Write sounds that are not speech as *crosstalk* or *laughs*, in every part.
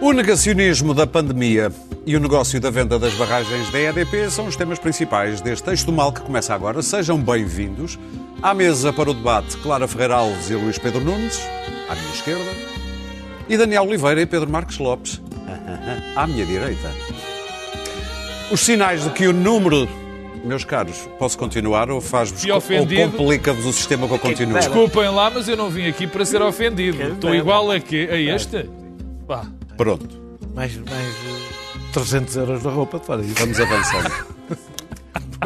O negacionismo da pandemia e o negócio da venda das barragens da EDP são os temas principais deste texto mal que começa agora. Sejam bem-vindos. À mesa para o debate, Clara Ferreira Alves e Luís Pedro Nunes, à minha esquerda, e Daniel Oliveira e Pedro Marques Lopes, *laughs* à minha direita. Os sinais de que o número. Meus caros, posso continuar ou faz-vos ou complica-vos o sistema que eu continuo? Desculpem lá, mas eu não vim aqui para ser ofendido. Estou igual a quê? A este? Pá. Pronto, Mais, mais eh, 300 euros na roupa, fora isso. vamos avançando.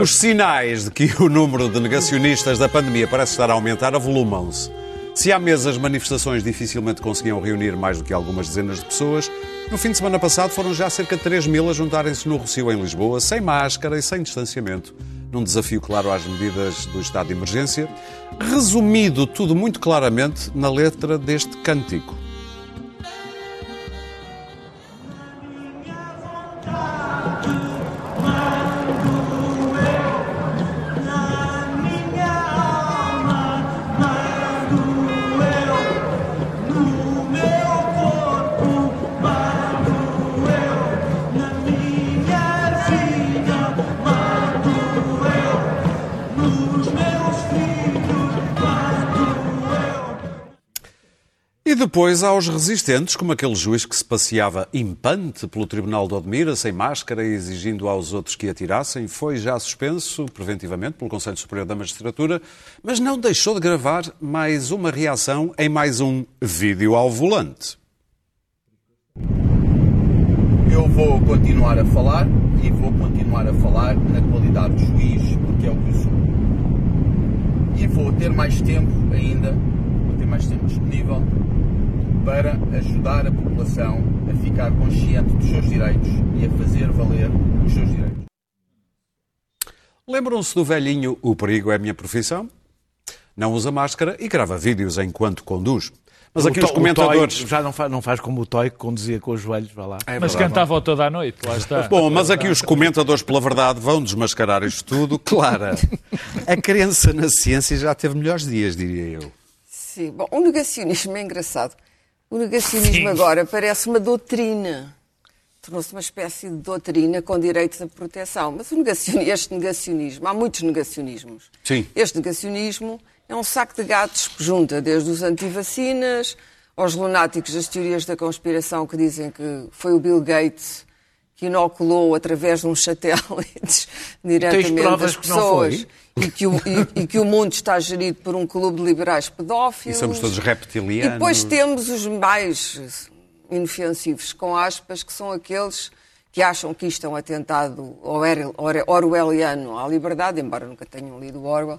Os sinais de que o número de negacionistas da pandemia parece estar a aumentar avolumam-se. Se há meses as manifestações dificilmente conseguiam reunir mais do que algumas dezenas de pessoas, no fim de semana passado foram já cerca de 3 mil a juntarem-se no Rocio em Lisboa, sem máscara e sem distanciamento, num desafio claro às medidas do estado de emergência, resumido tudo muito claramente na letra deste cântico. E depois há os resistentes, como aquele juiz que se passeava impante pelo Tribunal de Odmira, sem máscara e exigindo aos outros que atirassem. Foi já suspenso preventivamente pelo Conselho Superior da Magistratura, mas não deixou de gravar mais uma reação em mais um vídeo ao volante. Eu vou continuar a falar e vou continuar a falar na qualidade de juiz, porque é o que eu sou. E vou ter mais tempo ainda, mais tempo disponível para ajudar a população a ficar consciente dos seus direitos e a fazer valer os seus direitos. Lembram-se do velhinho O Perigo é a Minha Profissão? Não usa máscara e grava vídeos enquanto conduz. Mas aqui os comentadores. já não faz, não faz como o Toy que conduzia com os joelhos, vá lá. É Mas verdade. cantava toda a noite, lá está. *laughs* Bom, mas aqui os comentadores, pela verdade, vão desmascarar isto tudo. Clara, *laughs* a crença na ciência já teve melhores dias, diria eu. Sim, bom, o negacionismo é engraçado. O negacionismo agora parece uma doutrina. Tornou-se uma espécie de doutrina com direitos à proteção. Mas o negacion- este negacionismo, há muitos negacionismos. Sim. Este negacionismo é um saco de gatos que junta desde os antivacinas aos lunáticos das teorias da conspiração que dizem que foi o Bill Gates inoculou através de uns satélites *laughs* diretamente as que pessoas foi? e que, o, e- e que o mundo está gerido por um clube de liberais pedófilos. E somos todos reptilianos. E depois temos os mais inofensivos, com aspas, que são aqueles que acham que isto é um atentado orwell- or- orwelliano à liberdade, embora nunca tenham lido o Orwell,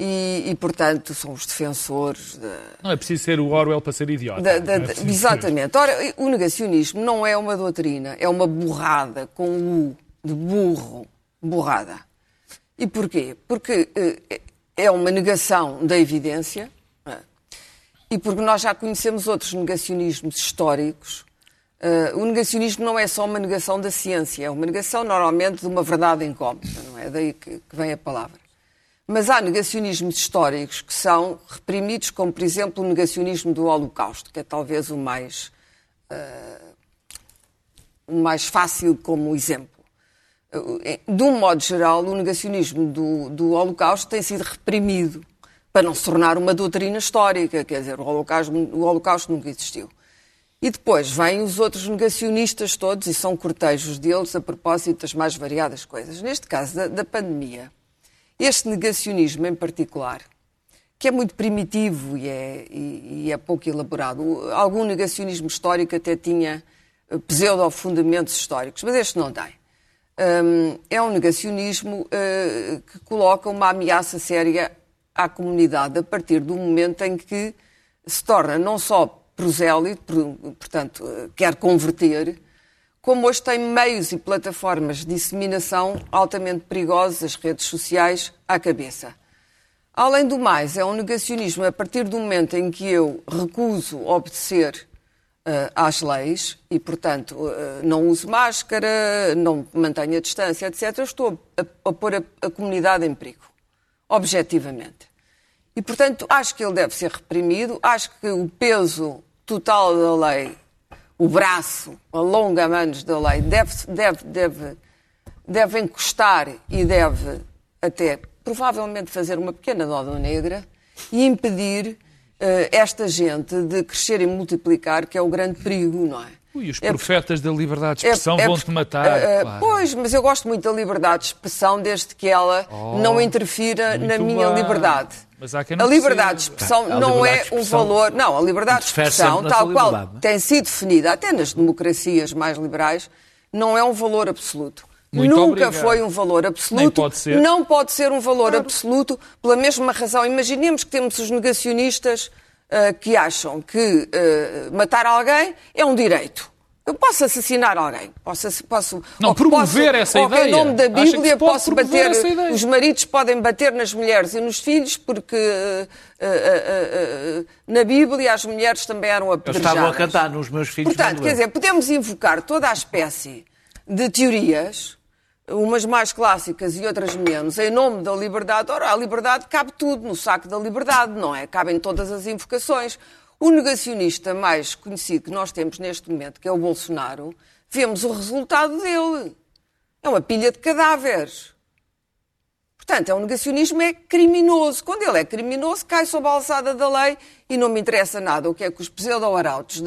e, e, portanto são os defensores da, Não é preciso ser o Orwell para ser idiota. da- da- Não é preciso exatamente. Ora, o negacionismo não é uma doutrina, é uma burrada com U de burro, burrada. E porquê? Porque eh, é uma negação da evidência é? e porque nós já conhecemos outros negacionismos históricos. Eh, o negacionismo não é só uma negação da ciência, é uma negação normalmente de uma verdade incógnita, não é daí que vem a palavra. Mas há negacionismos históricos que são reprimidos, como por exemplo o negacionismo do Holocausto, que é talvez o mais, eh, o mais fácil como exemplo. Eh, De um modo geral, o negacionismo do, do Holocausto tem sido reprimido para não se tornar uma doutrina histórica, quer dizer, o Holocausto, o Holocausto nunca existiu. E depois vêm os outros negacionistas todos, e são cortejos deles a propósito das mais variadas coisas. Neste caso da, da pandemia, este negacionismo em particular, que é muito primitivo e é, e- e é pouco elaborado, algum negacionismo histórico até tinha eh, pseudo-fundamentos históricos, mas este não tem. Hum, é um negacionismo eh, que coloca uma ameaça séria à comunidade a partir do momento em que se torna não só prosélito, por- portanto, eh, quer converter, como hoje tem meios e plataformas de disseminação altamente perigosos, as redes sociais, à cabeça. Além do mais, é um negacionismo a partir do momento em que eu recuso obedecer eh, às leis e, portanto, eh, não uso máscara, não mantenho a distância, etc., estou a, a pôr a, a comunidade em perigo, objetivamente. E, portanto, acho que ele deve ser reprimido, acho que o peso total da lei o braço a longa-manos da lei deve, deve, deve, deve encostar e deve até provavelmente fazer uma pequena nódoa negra e impedir eh, esta gente de crescer e multiplicar, que é o grande perigo, não é? Ui, os É profetas da liberdade de É- expressão é vão-te porque- matar. eh, eh, claro. Pois, mas eu gosto muito da liberdade de expressão desde que ela não interfira na Oh, minha bem. liberdade. Mas há quem não a liberdade de expressão A não é de um expressão valor. Não, a liberdade de expressão, tal qual é? tem sido definida até nas democracias mais liberais, não é um valor absoluto. Muito Nunca obrigado. foi um valor absoluto. Pode ser. Não pode ser um valor absoluto pela mesma razão. Imaginemos que temos os negacionistas ah, que acham que ah, matar alguém é um direito. Eu posso assassinar alguém. Posso, posso, Não, promover posso, essa ideia. Em nome da Bíblia posso bater. Os maridos podem bater nas mulheres e nos filhos porque ah, ah, ah, na Bíblia as mulheres também eram Eu apedrejadas. estava a cantar nos meus filhos. Portanto, quer eu. dizer, podemos invocar toda a espécie de teorias, umas mais clássicas e outras menos, em nome da liberdade. Ora, a liberdade cabe tudo no saco da liberdade, não é? Cabem todas as invocações. O negacionista mais conhecido que nós temos neste momento, que é o Bolsonaro, vemos o resultado dele. É uma pilha de cadáveres. Portanto, é um negacionismo é criminoso. Quando ele é criminoso, cai sob a alçada da lei e não me interessa nada o que é que os pseudo-arautos,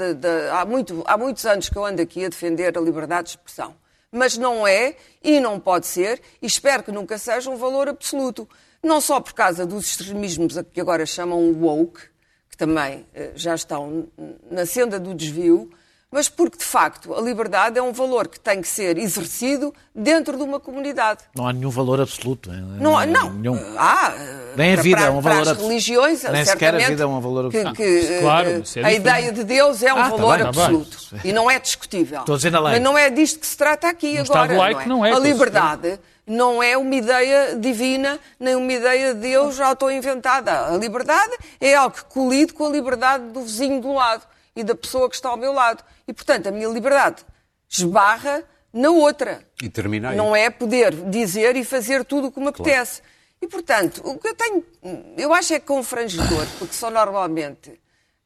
há, muito- há muitos anos que eu ando aqui a defender a liberdade de expressão. Mas não é e não pode ser, e espero que nunca seja um valor absoluto. Não só por causa dos extremismos a que agora chamam woke, que também eh, já estão na senda do desvio, mas porque, de facto, a liberdade é um valor que tem que ser exercido dentro de uma comunidade. Não há nenhum valor absoluto. hein? Não, há- não. Nenhum. Há. eh, Nem a vida para, é um valor as absoluto. religiões, Nem sequer a vida é um valor absoluto. que, Claro, eh, é a diferente. ideia de Deus é um Ah, tá valor tá bem. absoluto. E não é discutível. Estou a dizer na lei. Mas não é disto que se trata aqui Num agora. Estado laico não é, A liberdade não é uma ideia divina, nem uma ideia de Deus auto-inventada. A liberdade é algo que colide com a liberdade do vizinho do lado e da pessoa que está ao meu lado. E, portanto, a minha liberdade esbarra na outra. E termina aí. Não é poder dizer e fazer tudo o que me apetece. E, portanto, o que eu tenho, eu acho é confrangedor, *laughs* porque são normalmente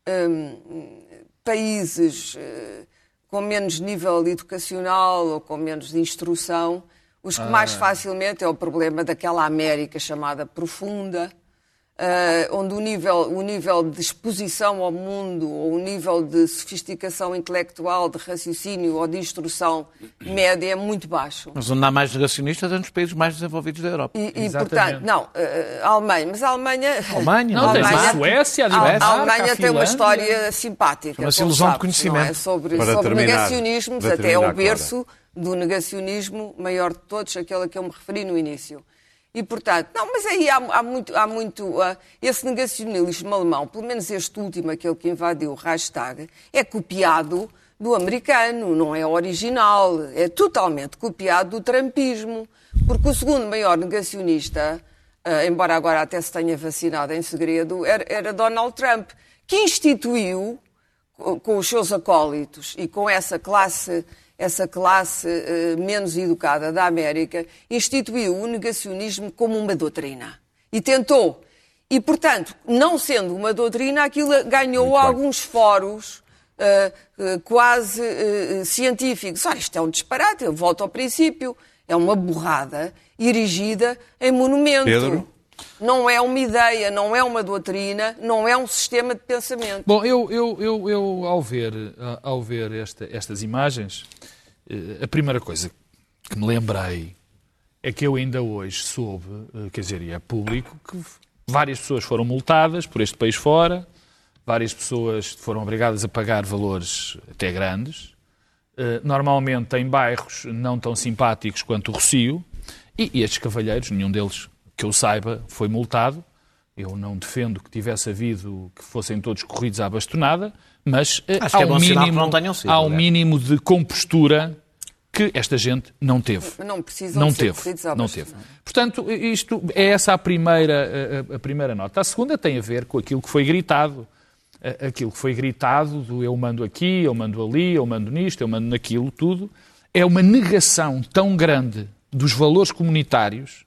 hum, países eh, com menos nível educacional ou com menos instrução, os que mais facilmente é o problema daquela América chamada profunda, eh, onde o nível, o nível de exposição ao mundo, ou o nível de sofisticação intelectual, de raciocínio ou de instrução média é muito baixo. Mas onde há mais negacionistas é nos países mais desenvolvidos da Europa. E, e, Exatamente. portanto, não, eh, a Alemanha, mas a Alemanha. Alemanha, Não, a Alemanha- Suécia, a A, a Alemanha a tem uma história simpática. Chama-se como ilusão de sabes, conhecimento. é? Sobre, Para sobre terminar, negacionismos, até é o berço do negacionismo maior de todos, aquele a que eu me referi no início. E, portanto, não, mas aí há, há muito, há muito ah, esse negacionismo alemão, pelo menos este último, aquele que invadiu o Reichstag, é copiado do americano, não é original, é totalmente copiado do trumpismo, porque o segundo maior negacionista, ah, embora agora até se tenha vacinado em segredo, era, era Donald Trump, que instituiu com com os seus acólitos e com essa classe, essa classe eh, menos educada da América, instituiu o negacionismo como uma doutrina. E tentou. E, portanto, não sendo uma doutrina, aquilo ganhou Muito bem. alguns fóruns eh, eh, quase eh, científicos. Ora, isto é um disparate, eu volto ao princípio. É uma borrada erigida em monumento. Pedro? Não é uma ideia, não é uma doutrina, não é um sistema de pensamento. Bom, eu, eu, eu, eu ao ver, ah, ao ver esta- estas imagens, eh, a primeira coisa que me lembrei é que eu ainda hoje soube, eh, quer dizer, e é público, que várias pessoas foram multadas por este país fora, várias pessoas foram obrigadas a pagar valores até grandes, eh, normalmente em bairros não tão simpáticos quanto o Rocio, e, e estes cavalheiros, nenhum deles que eu saiba, foi multado. Eu não defendo que tivesse havido que fossem todos corridos à bastonada, mas eh, Acho há, é um mínimo, sido, há um aliás. mínimo de compostura que esta gente não teve. Não precisam Não de ser teve, corridos à não bastonada. teve. Portanto, isto é essa a primeira, a, a primeira nota. A segunda tem a ver com aquilo que foi gritado. Aquilo que foi gritado do eu mando aqui, eu mando ali, eu mando nisto, eu mando naquilo, tudo. É uma negação tão grande dos valores comunitários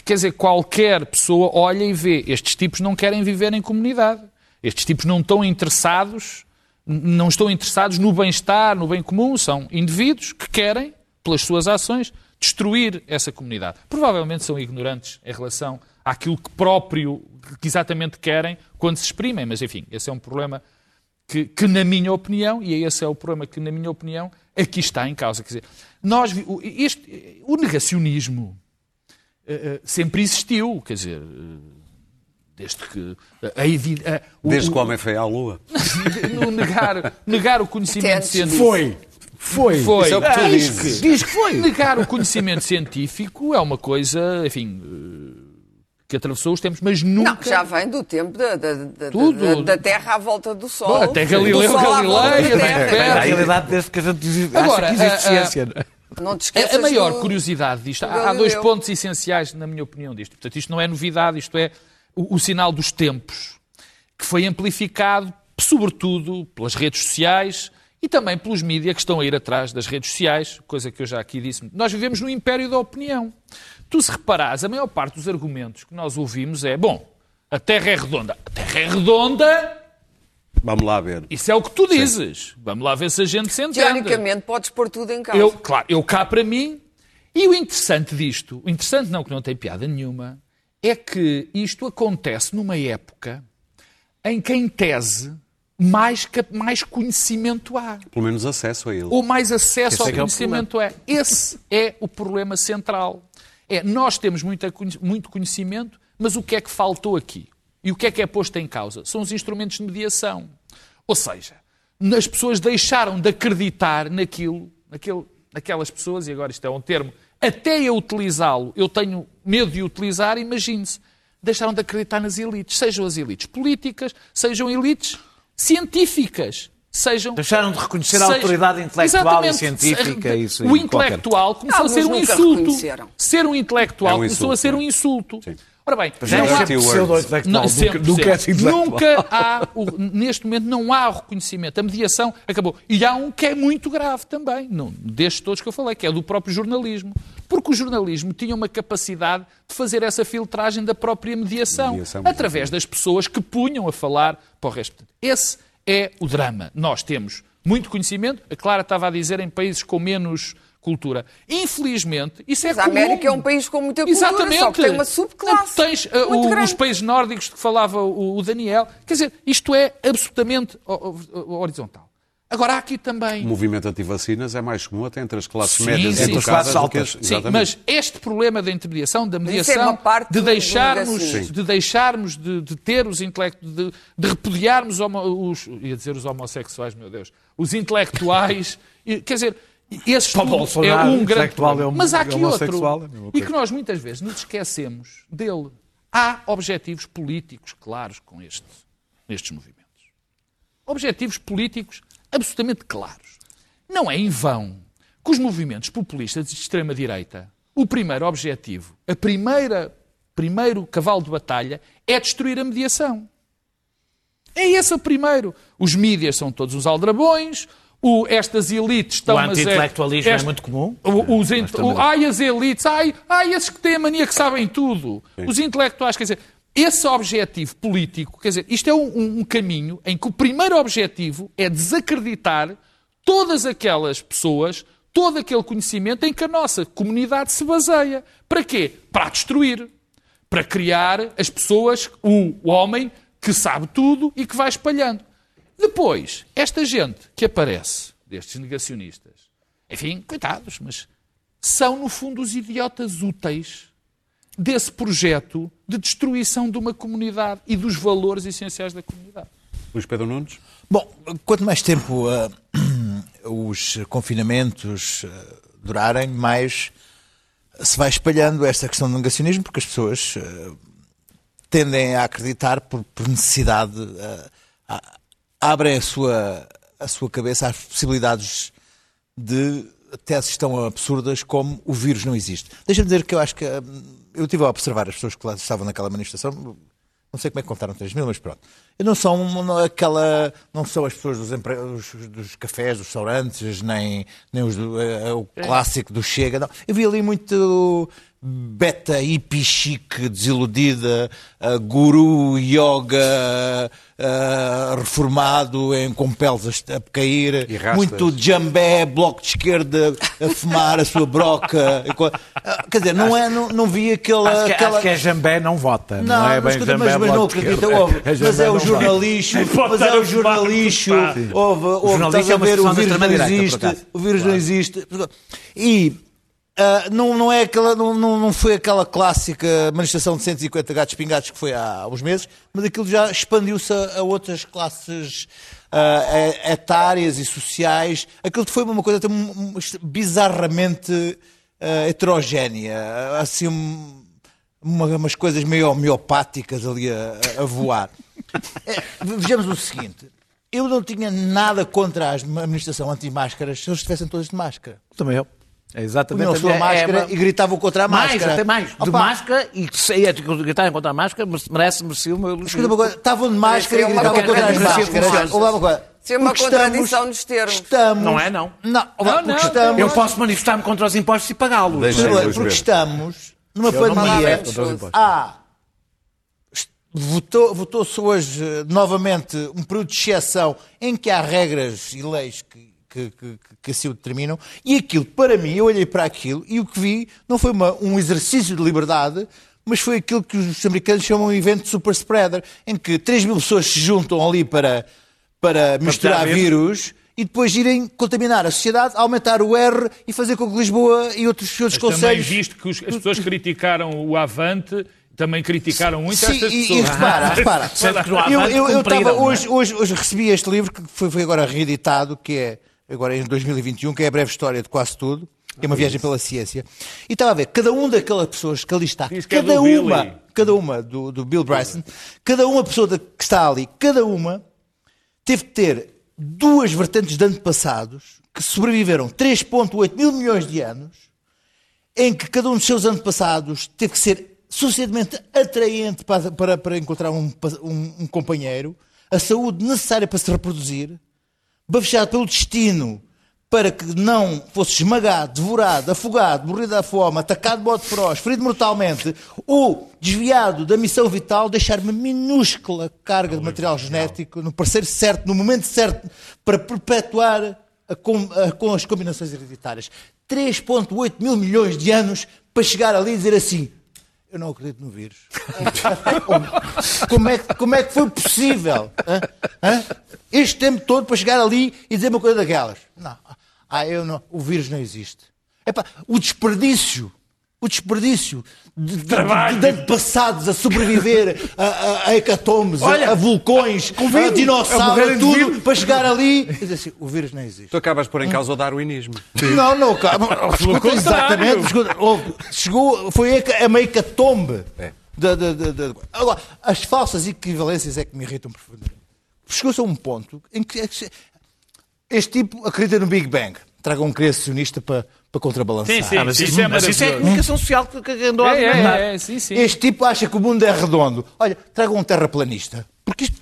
que, quer dizer, qualquer pessoa olha e vê estes tipos não querem viver em comunidade. Estes tipos não estão interessados não estão interessados no bem-estar, no bem comum, são indivíduos que querem, pelas suas ações, destruir essa comunidade. Provavelmente são ignorantes em relação àquilo que próprio, que exatamente querem quando se exprimem, mas enfim, esse é um problema que, que, na minha opinião, e esse é o problema que, na minha opinião, aqui está em causa. Quer dizer, nós, este, o negacionismo sempre existiu, quer dizer, uh, desde que. A, a, o, desde que o homem foi à Lua. *laughs* negar, negar o conhecimento científico. Foi. Foi. foi. Isso é o que tu diz. Que, diz que foi. Negar o conhecimento científico é uma coisa, enfim, que atravessou os tempos, mas nunca... Não, já vem do tempo da, da, da, Tudo. da, da Terra à volta do Sol. Bom, até Galileu Galilei, é a realidade desde que a gente Agora, acha que existe a, a, ciência. Não te A, esqueças a maior do- curiosidade disto, do há, há dois pontos essenciais, na minha opinião, disto. Portanto, isto não é novidade, isto é o, o sinal dos tempos, que foi amplificado, sobretudo, pelas redes sociais e também pelos mídias que estão a ir atrás das redes sociais, coisa que eu já aqui disse. Nós vivemos no império da opinião. Tu, se reparares, a maior parte dos argumentos que nós ouvimos é, bom, a Terra é redonda. A Terra é redonda, Vamos lá ver. isso é o que tu dizes. Vamos lá ver se a gente se entende. Teoricamente, podes pôr tudo em causa. Eu, claro, eu cá para mim. E o interessante disto, o interessante não, que não tem piada nenhuma, é que isto acontece numa época em que, em tese, mais, mais conhecimento há. Pelo menos acesso a ele. Ou mais acesso Esse ao é é conhecimento é. Esse é o problema central. É, nós temos muita muito conhecimento, mas o que é que faltou aqui? E o que é que é posto em causa? São os instrumentos de mediação. Ou seja, as pessoas deixaram de acreditar naquilo, naquele, naquelas pessoas, e agora isto é um termo, até eu utilizá-lo, eu tenho medo de utilizar, imagine-se, deixaram de acreditar nas elites, sejam as elites políticas, sejam elites científicas, sejam Deixaram de reconhecer a autoridade intelectual e Exatamente. científica. Isso, o e qualquer- intelectual começou Alguns a ser um insulto. Ser um intelectual É um começou a insulto, ser um sim. insulto. Sim. Ora bem, não é há- pseudo-intelectual do sempre, do é sempre. intelectual. Nunca há, o- neste momento, não há reconhecimento. A mediação acabou. E há um que é muito grave também, não, destes todos que eu falei, que é do próprio jornalismo. Porque o jornalismo tinha uma capacidade de fazer essa filtragem da própria mediação, Mediação, através das pessoas que punham a falar para o resto. Esse é o drama. Nós temos muito conhecimento, a Clara estava a dizer, em países com menos cultura. Infelizmente, isso é Mas a comum. América é um país com muita cultura, Exatamente. só que tem uma subclasse Tens uh, muito o- grande. os países nórdicos de que falava o, o Daniel. Quer dizer, isto é absolutamente ho- ho- horizontal. Agora, há aqui também... O movimento anti-vacinas é mais comum até entre as classes Sim, médias sim. e Entre as classes as... altas. Sim, Exatamente. mas este problema da intermediação, da isso é mediação, uma parte de deixarmos, negacionismo. de, deixarmos de, de ter os intelectos, de, de repudiarmos homo- os, ia dizer os homossexuais, meu Deus, os intelectuais, quer dizer, esse Para o tudo é Bolsonaro, um grande problema. é um- Mas há é aqui homossexual, outro, é e que nós muitas vezes nos esquecemos dele. Há objetivos políticos claros com este, nestes movimentos. Objetivos políticos absolutamente claros. Não é em vão que os movimentos populistas de extrema-direita, o primeiro objetivo, a primeira primeiro cavalo de batalha é destruir a mediação. É esse o primeiro. Os mídias são todos uns aldrabões, o- estas elites estão... O é- anti-intelectualismo é este- muito comum. o- os É, o- ai, as elites, ai, ai, esses que têm a mania que sabem tudo. Os intelectuais, quer dizer, esse objetivo político, quer dizer, isto é um, um- um caminho em que o primeiro objetivo é desacreditar todas aquelas pessoas, todo aquele conhecimento em que a nossa comunidade se baseia. Para quê? Para destruir. Para criar as pessoas, o homem que sabe tudo e que vai espalhando. Depois, esta gente que aparece, destes negacionistas, enfim, coitados, mas são, no fundo, os idiotas úteis desse projeto de destruição de uma comunidade e dos valores essenciais da comunidade. Luís Pedro Nunes? Bom, quanto mais tempo ah, *clears throat* os confinamentos ah, durarem, mais se vai espalhando esta questão do negacionismo, porque as pessoas ah, tendem a acreditar por, por necessidade, abrem a sua, a sua cabeça às possibilidades de teses tão absurdas como o vírus não existe. Deixa-me dizer que eu acho que. hum, Eu estive a observar as pessoas que lá estavam naquela manifestação. Não sei como é que contaram 3 mil, mas pronto. Eu não são não, aquela. Não são as pessoas dos, empre- dos, dos cafés, dos restaurantes, nem, nem os do, eh, o clássico do Chega. Não. Eu vi ali muito. Beta hippie chique desiludida, uh, guru yoga uh, reformado em, com peles a, a cair, muito jambé, bloco de esquerda a fumar a sua broca. Ah, Quer dizer, não, é, não, não vi aquela. Acho que, aquela... acho que é Jambé não vota. Não, Não, é mas, bem escuta, Jambé mas, mas não acredita, ouve, mas Jambé é o jornalixo, mas é o jornalixo, *laughs* ouve, ouve, jornalista é o expressão da vírus não extrema-direita, por existe, acaso. o vírus não existe. E ah, não, não, é aquela, não, não, foi aquela clássica manifestação de 150 gatos pingados que foi há uns meses, mas aquilo já expandiu-se a, a outras classes e- etárias e sociais. Aquilo foi uma coisa um, bizarramente ah, heterogénea, assim um- uma- umas coisas meio homeopáticas ali a, a- a voar. É, vejamos o seguinte. Eu não tinha nada contra a administração anti-máscaras se eles estivessem todos de máscara. Também eu. É exatamente Punham a sua é- é máscara uma- e gritavam contra a Mais, máscara. até mais. De Opa, máscara e que se é de gritarem contra a máscara, merece, merecia o meu elogio. escuta uma coisa, Estavam de máscara e gritavam contra as máscaras. funciona. Olá, uma coisa. Seria uma Porque contradição nos termos. Estamos, Não é, não. Não, olá, Não, não. estamos, Eu posso manifestar-me contra os impostos e pagá-los. Porque, porque estamos numa pandemia. Há votou- votou-se hoje eh, novamente um período de exceção em que há regras e leis que, que, que, que assim o determinam, e aquilo, para mim, eu olhei para aquilo e o que vi não foi uma- um exercício de liberdade, mas foi aquilo que os americanos chamam de evento super spreader, em que 3 mil pessoas se juntam ali para, para misturar vírus. E depois irem contaminar a sociedade, aumentar o R e fazer com que Lisboa e outros, outros Também conselhos visto que os- as pessoas criticaram o Avante, também criticaram muito Sim, estas e, pessoas. e repara, *laughs* repara. Eu, eu, eu estava é? hoje, hoje, hoje recebi este livro que foi, foi agora reeditado, que é agora em 2021, que é a breve história de quase tudo, que é uma viagem pela ciência. E estava a ver, cada uma daquelas pessoas que ali está, Diz que é cada do uma, Billy. cada uma do, do Bill Bryson, cada uma pessoa que está ali, cada uma teve que ter duas vertentes de antepassados que sobreviveram 3,8 mil milhões de anos, em que cada um dos seus antepassados teve que ser suficientemente atraente para, para, para encontrar um, um- um companheiro, a saúde necessária para se reproduzir, bafejado pelo destino para que não fosse esmagado, devorado, afogado, morrido à fome, atacado de modo feroz, ferido mortalmente ou desviado da missão vital, deixar uma minúscula carga de material genético no parceiro certo, no momento certo, para perpetuar a com, a- com as combinações hereditárias. 3,8 mil milhões de anos para chegar ali e dizer assim: eu não acredito no vírus. *laughs* como, é, como é que foi possível? hã? Hã? Este tempo todo para chegar ali e dizer uma coisa daquelas. Não. Ah, eu não. O vírus não existe. Epá, o desperdício. O desperdício de, de, de, de antepassados a sobreviver a, a, a hecatombes, a- Olha, a, vulcões, a vírus, a dinossauros, a de tudo, vírus. para chegar ali e dizer assim: o vírus não existe. Tu acabas de pôr em causa o darwinismo. Não, não, calma. *laughs* Escuta, exatamente. escuta, chegou, foi a, a meia catombe. É. Da, da, da, da- Agora, as falsas equivalências é que me irritam profundamente. Chegou-se a um ponto em que é que- este tipo acredita no Big Bang. Traga um criacionista para, para contrabalançar. Sim, sim, Ah, mas isso, isso, é mas isso é a comunicação social que, que andou a É, alimentar. é, é, sim, sim. Este tipo acha que o mundo é redondo. Olha, traga um terraplanista. Porque isto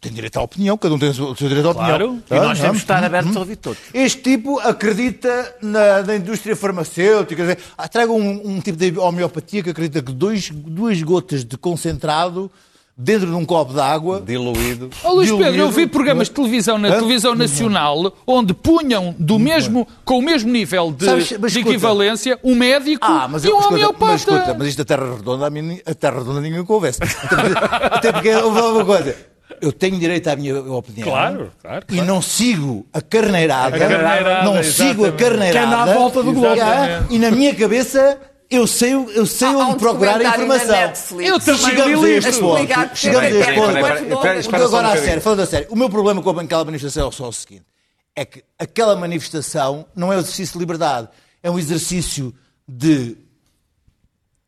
tem direito à opinião, cada um tem o seu direito à Claro. opinião. E nós temos de estar ah, abertos hum. a ouvir todos. Este tipo acredita na, na indústria farmacêutica. dizer, ah, Traga um, um tipo de homeopatia que acredita que dois, duas gotas de concentrado dentro de um copo de água. Diluído. Ó Luís diluído. Pedro, eu vi programas de televisão na Hã? televisão nacional onde punham do mesmo, com o mesmo nível de, Sabes, mas de equivalência um médico Ah, mas, e um escuta, homeopata. mas escuta, mas isto da Terra Redonda, a, mim, a Terra Redonda ninguém convence. Até porque, até porque houve uma coisa. Eu tenho direito à minha opinião. Claro, claro, E não sigo a carneirada. A carneirada, não sigo a exatamente. carneirada. Que anda à volta do globo. E na minha cabeça eu sei, eu sei onde um procurar a informação. Eu também Chegamos li este ponto. Chegamos a é este que ponto. um Agora, a sério, falando a sério, o meu problema com aquela manifestação é só o seguinte: é que aquela manifestação não é um exercício de liberdade, é um exercício de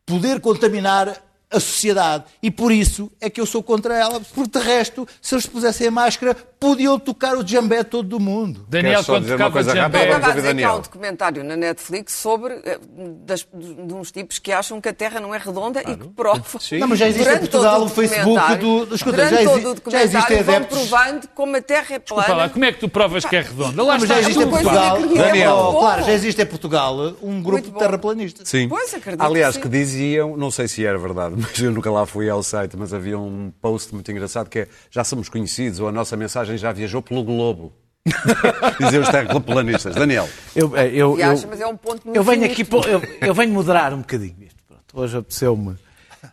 poder contaminar a sociedade. E por isso é que eu sou contra ela, porque de resto, se eles pusessem a máscara, podiam tocar o jambé todo do mundo. Daniel, quando dizer uma tocava rápida? jambé... Eu estava a dizer que há um documentário na Netflix sobre eh, das- de uns tipos que acham que a Terra não é redonda e que provam. Não, mas já existe em durante Portugal todo o Facebook documentário- do- escuta, já todo exi- o já existem vão adeptos- provando como a Terra é plana. Fala, como é que tu provas que é redonda? Lá Mas já existe em. Portugal, é Daniel. bom. claro, já existe em Portugal um grupo de terraplanistas. Sim. Pois, acredito Aliás, que que, sim. diziam, não sei se era verdade, *laughs* mas eu nunca lá fui ao site, mas havia um post muito engraçado que é já somos conhecidos ou a nossa mensagem já viajou pelo globo. *laughs* Diziam os terraplanistas. Daniel. Eu, eh, eu, E eu, mas é um ponto muito eu venho aqui, pô- eu, eu venho moderar um bocadinho isto. Pronto, hoje apeteceu-me.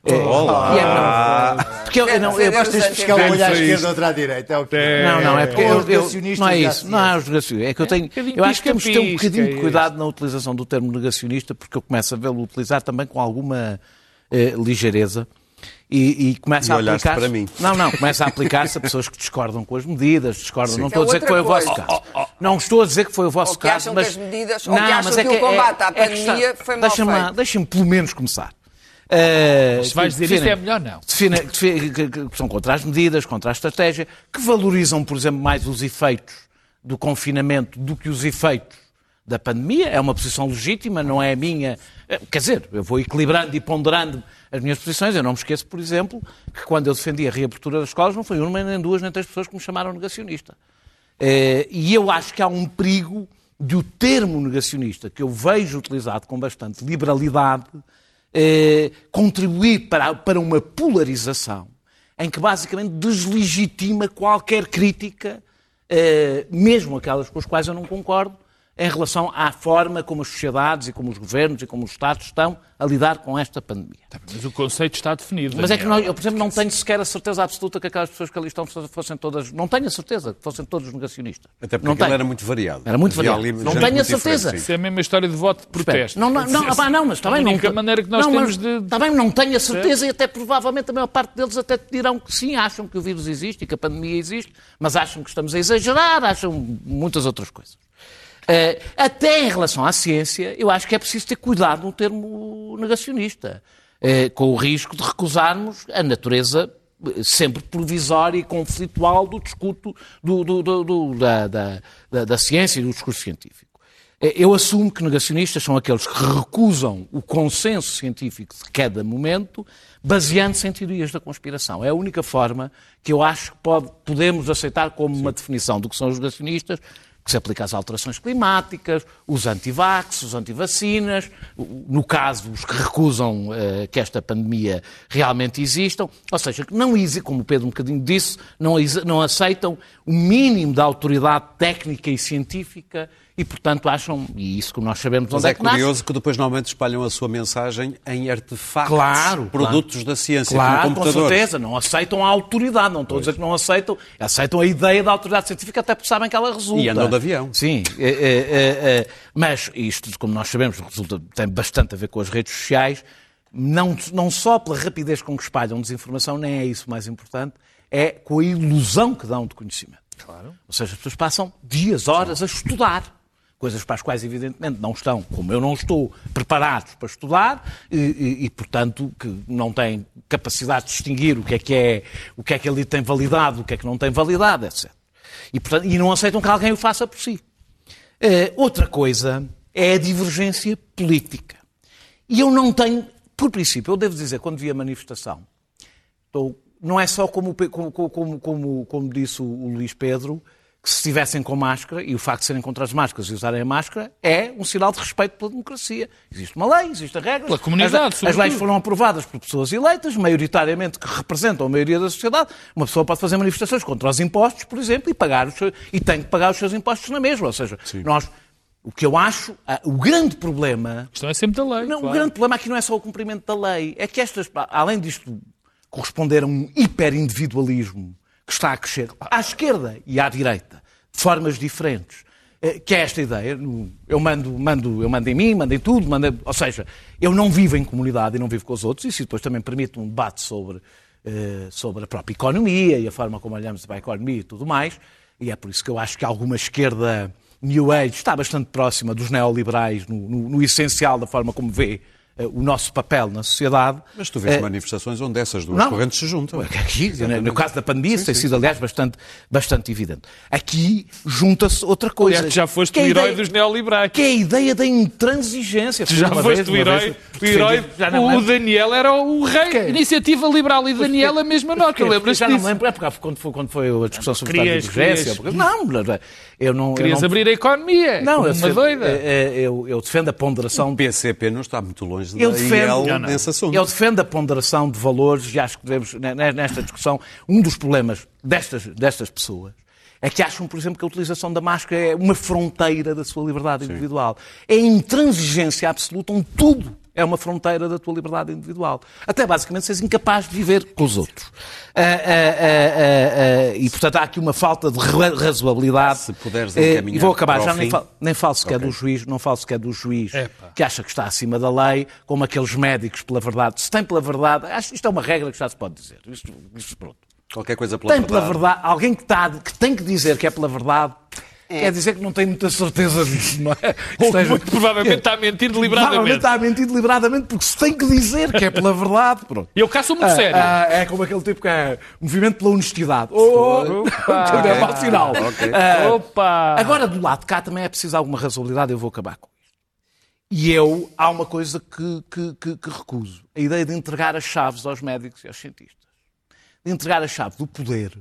É, Olá. e é, não, porque eu, eu não, eu, Gostas de fiscal Vem olhar à esquerda outra à direita. É o que Não, não, é porque Ou eu, eu, não é isso. Não é dizem. os negacionistas. É que eu tenho. um Eu acho que temos que ter um bocadinho é de cuidado na utilização do termo negacionista, porque eu começo a vê-lo utilizar também com alguma eh, ligeireza. E, e começa E a aplicar para mim. Não, não, começa a aplicar-se a pessoas que discordam com as medidas, discordam. Não É estou a dizer que foi o outra vosso coisa. caso. Não estou a dizer que foi o vosso Ou que caso, mas que as medidas- ou que Não, acham mas é que o combate à é que está- pandemia foi mal Deixa-me lá-. Deixa-me pelo menos começar. Se vais dizer é melhor não. define- define- que, que- que são contra as medidas, contra a estratégia, que valorizam, por exemplo, mais os efeitos do confinamento do que os efeitos da pandemia. É uma posição legítima, não é a minha. Eh, Quer dizer, eu vou equilibrando e ponderando as minhas posições. Eu não me esqueço, por exemplo, que quando eu defendi a reabertura das escolas, não foi uma, nem duas, nem três pessoas que me chamaram negacionista. Eh, E eu acho que há um perigo de o termo negacionista, que eu vejo utilizado com bastante liberalidade, eh, contribuir para, para uma polarização em que basicamente deslegitima qualquer crítica, eh, mesmo aquelas com as quais eu não concordo, em relação à forma como as sociedades e como os governos e como os Estados estão a lidar com esta pandemia. Mas o conceito está definido. Mas é que nós, eu, por exemplo, não tenho sequer a certeza absoluta que aquelas pessoas que ali estão fossem todas. Não tenho a certeza que fossem todos negacionistas. Até porque não aquilo tenho. era muito variado. Era muito variado. ali Não tenho a certeza. Isso é a mesma história de voto de protesto. Não, não, não, ah, não, mas a também não. única maneira que nós não, temos mas de. Também não tenho a certeza e até provavelmente a maior parte deles até te dirão que sim, acham que o vírus existe e que a pandemia existe, mas acham que estamos a exagerar, acham muitas outras coisas. Eh, até em relação à ciência, eu acho que é preciso ter cuidado no termo negacionista, eh, com o risco de recusarmos a natureza eh, sempre provisória e conflitual do discurso do- do- do- da, da- da- da ciência e do discurso científico. Eu assumo que negacionistas são aqueles que recusam o consenso científico de cada momento, baseando-se em teorias da conspiração. É a única forma que eu acho que pode- podemos aceitar como uma definição do que são os negacionistas, que se aplica às alterações climáticas, os antivax, os antivacinas, no caso, os que recusam eh, que esta pandemia realmente existam, ou seja, que não como o Pedro um bocadinho disse, não, não aceitam o mínimo da autoridade técnica e científica e, portanto, acham, e isso que nós sabemos Mas onde é é que nasce, curioso que depois normalmente espalham a sua mensagem em artefactos, Claro, produtos claro. da ciência, Claro, como com computadores. certeza, não aceitam a autoridade, não estou a dizer que não aceitam, aceitam a ideia da autoridade científica até porque sabem que ela resulta. E andam de avião. Sim, é, é, é, é, mas isto, como nós sabemos, resulta, tem bastante a ver com as redes sociais, não, não só pela rapidez com que espalham desinformação, nem é isso o mais importante, é com a ilusão que dão de conhecimento. Claro. Ou seja, as pessoas passam dias, horas a estudar. Coisas para as quais, evidentemente, não estão, como eu não estou, preparados para estudar e, e- e, portanto, que não têm capacidade de distinguir o que é que é, o que é que ali tem validade, o que é que não tem validade, etc. E, portanto, e não aceitam que alguém o faça por si. Eh, outra coisa é a divergência política. E eu não tenho, por princípio, eu devo dizer, quando vi a manifestação, estou- não é só como, como, como, como, como disse o Luís Pedro, que se estivessem com máscara, e o facto de serem contra as máscaras e usarem a máscara, é um sinal de respeito pela democracia. Existe uma lei, existem regras. Pela comunidade, as, as leis foram aprovadas por pessoas eleitas, maioritariamente que representam a maioria da sociedade. Uma pessoa pode fazer manifestações contra os impostos, por exemplo, e, pagar os seus- e tem que pagar os seus impostos na mesma. Ou seja, nós, o que eu acho, o grande problema Isto é sempre da lei. não, claro. O grande problema aqui não é só o cumprimento da lei, é que estas, além disto corresponder a um hiperindividualismo que está a crescer à esquerda e à direita, de formas diferentes, eh, que é esta ideia, eu mando, mando, eu mando em mim, mando em tudo, mando em- ou seja, eu não vivo em comunidade e não vivo com os outros, isso depois também permite um debate sobre, eh, sobre a própria economia e a forma como olhamos para a economia e tudo mais, e é por isso que eu acho que alguma esquerda New Age está bastante próxima dos neoliberais no, no- no essencial da forma como vê o nosso papel na sociedade. Mas tu vês eh, manifestações onde essas duas não. correntes se juntam. Aqui, né, no caso da pandemia, isso tem sido, aliás, bastante, bastante evidente. Aqui junta-se outra coisa. Aliás, tu já foste que o é a herói ideia- dos neoliberais. Que é a ideia da intransigência. Tu já Uma foste vez, o herói. vez, O, herói já não o. Daniel era o rei. Porquê? Iniciativa Liberal e Daniel a mesma nota. Lembras-te Já não disso? me lembro, é porque quando foi, quando foi a discussão sobre Querias- a divergência. querias- Não, eu não. Querias eu não, abrir a economia. Não, eu uma defendo, doida. eh, eh, Eu, eu defendo a ponderação O PCP não está muito longe da Eu defendo, IEL Não, não. nesse assunto. eu defendo a ponderação de valores e acho que devemos, ne- ne- nesta discussão, um dos problemas destas, destas pessoas é que acham, por exemplo, que a utilização da máscara é uma fronteira da sua liberdade individual. É intransigência absoluta, um tudo é uma fronteira da tua liberdade individual. Até basicamente seres incapaz de viver com os outros. Ah, ah, ah, ah, ah, e, portanto, há aqui uma falta de ra- razoabilidade. Se puderes Eh, encaminhar e vou acabar, já nem falo, nem falo sequer Ok. do juiz, não falo sequer do juiz Epá. que acha que está acima da lei, como aqueles médicos pela verdade. Se tem pela verdade, acho que isto é uma regra que já se pode dizer. Isto, isto pronto. Qualquer coisa pela Tem pela verdade. verdade, alguém que, está, que tem que dizer que é pela verdade, quer dizer que não tem muita certeza disso, não é? *laughs* Ou esteja- muito provavelmente está a mentir Provavelmente deliberadamente. está a mentir deliberadamente porque se tem que dizer que é pela verdade. Pronto. E eu cá sou muito Ah, sério. ah, é como aquele tipo que é movimento pela honestidade. Oh, Opa. *laughs* é mau sinal. Ok. Ah, Opa! Agora, do lado de cá também é preciso alguma razoabilidade, eu vou acabar com isto. E eu, há uma coisa que, que, que, que recuso: a ideia de entregar as chaves aos médicos e aos cientistas. De entregar a chave do poder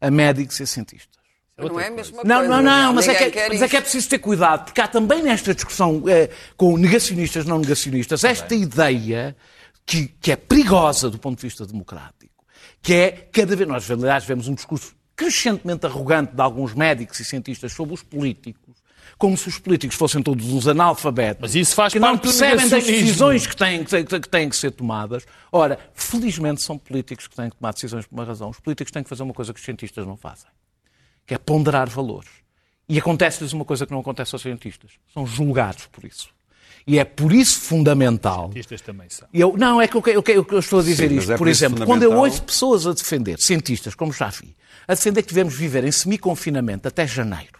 a médicos e a cientistas. Não é a mesma Não, coisa. não, não, mas é, que, quer mas é que é preciso ter cuidado, porque há também nesta discussão eh, com negacionistas não negacionistas esta ideia que, que é perigosa do ponto de vista democrático, que é cada vez, nós aliás vemos um discurso crescentemente arrogante de alguns médicos e cientistas sobre os políticos, como se os políticos fossem todos uns analfabetos, Mas isso faz que não percebem das decisões que têm, que, que têm que ser tomadas. Ora, felizmente são políticos que têm que tomar decisões por uma razão. Os políticos têm que fazer uma coisa que os cientistas não fazem que é ponderar valores. E acontece-lhes uma coisa que não acontece aos cientistas. São julgados por isso. E é por isso fundamental. Cientistas também são. Eu, não, é que eu, eu, eu, estou a dizer Sim, isto. é por por exemplo, quando eu ouço pessoas a defender, cientistas, como já vi, a defender que devemos viver em semi-confinamento até janeiro.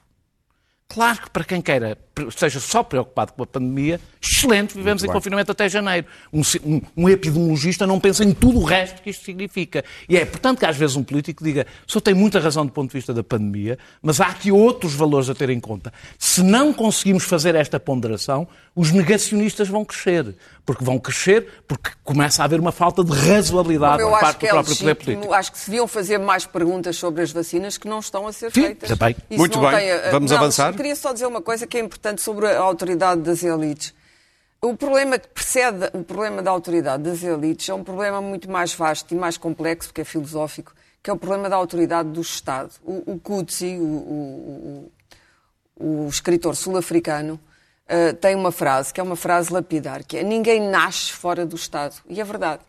Claro que para quem queira, esteja só preocupado com a pandemia, excelente, vivemos em bem. confinamento até janeiro. Um, um- um epidemiologista não pensa em tudo o resto que isto significa. E é, portanto, que às vezes um político diga, o senhor tem muita razão do ponto de vista da pandemia, mas há aqui outros valores a ter em conta. Se não conseguimos fazer esta ponderação, os negacionistas vão crescer. Porque vão crescer porque começa a haver uma falta de razoabilidade por parte que do é próprio poder legítimo, político. acho que se deviam fazer mais perguntas sobre as vacinas que não estão a ser Sim, feitas. também. Isso Muito bem. tem a- Vamos não, avançar? Queria só dizer uma coisa que é importante sobre a autoridade das elites. O problema que precede o problema da autoridade das elites é um problema muito mais vasto e mais complexo, que é filosófico, que é o problema da autoridade do Estado. O, o Kutsi, o, o- o- escritor sul-africano, eh, tem uma frase, que é uma frase lapidar, que é ninguém nasce fora do Estado. E é verdade.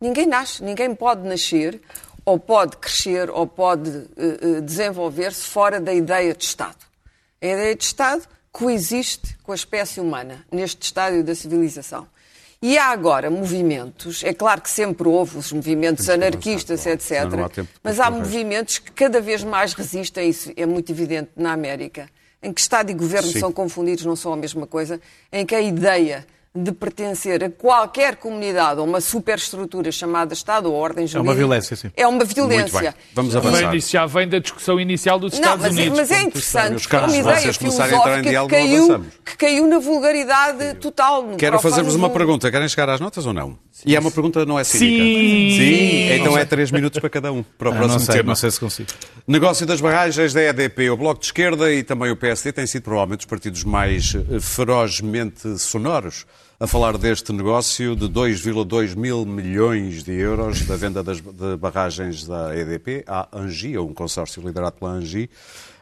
Ninguém nasce, ninguém pode nascer, ou pode crescer, ou pode eh, desenvolver-se fora da ideia de Estado. A ideia de Estado coexiste com a espécie humana, neste estádio da civilização. E há agora movimentos, é claro que sempre houve os movimentos Temos anarquistas, etc. há Mas há movimentos que cada vez mais resistem, isso é muito evidente na América, em que Estado e governo Sim. são confundidos, não são a mesma coisa, em que a ideia de pertencer a qualquer comunidade ou uma superestrutura chamada Estado ou ordem jurídica violência, sim. É uma Muito violência. bem. Vamos avançar. Vem disso, já vem da discussão inicial dos não, Estados mas, é- Unidos. mas é interessante, caros, uma se ideia a filosófica que diálogo, não caiu, que caiu na vulgaridade total. no Quero fazer-vos uma pergunta. Querem chegar às notas ou não? E é uma pergunta não é cínica. Sim. Sim. Então é três minutos para cada um. Para o próximo tema. se consigo. Negócio das barragens da EDP, o Bloco de Esquerda e também o PSD têm sido provavelmente os partidos mais ferozmente sonoros a falar deste negócio de 2,2 mil milhões de euros da venda das de barragens da EDP à Angi, um consórcio liderado pela Angi.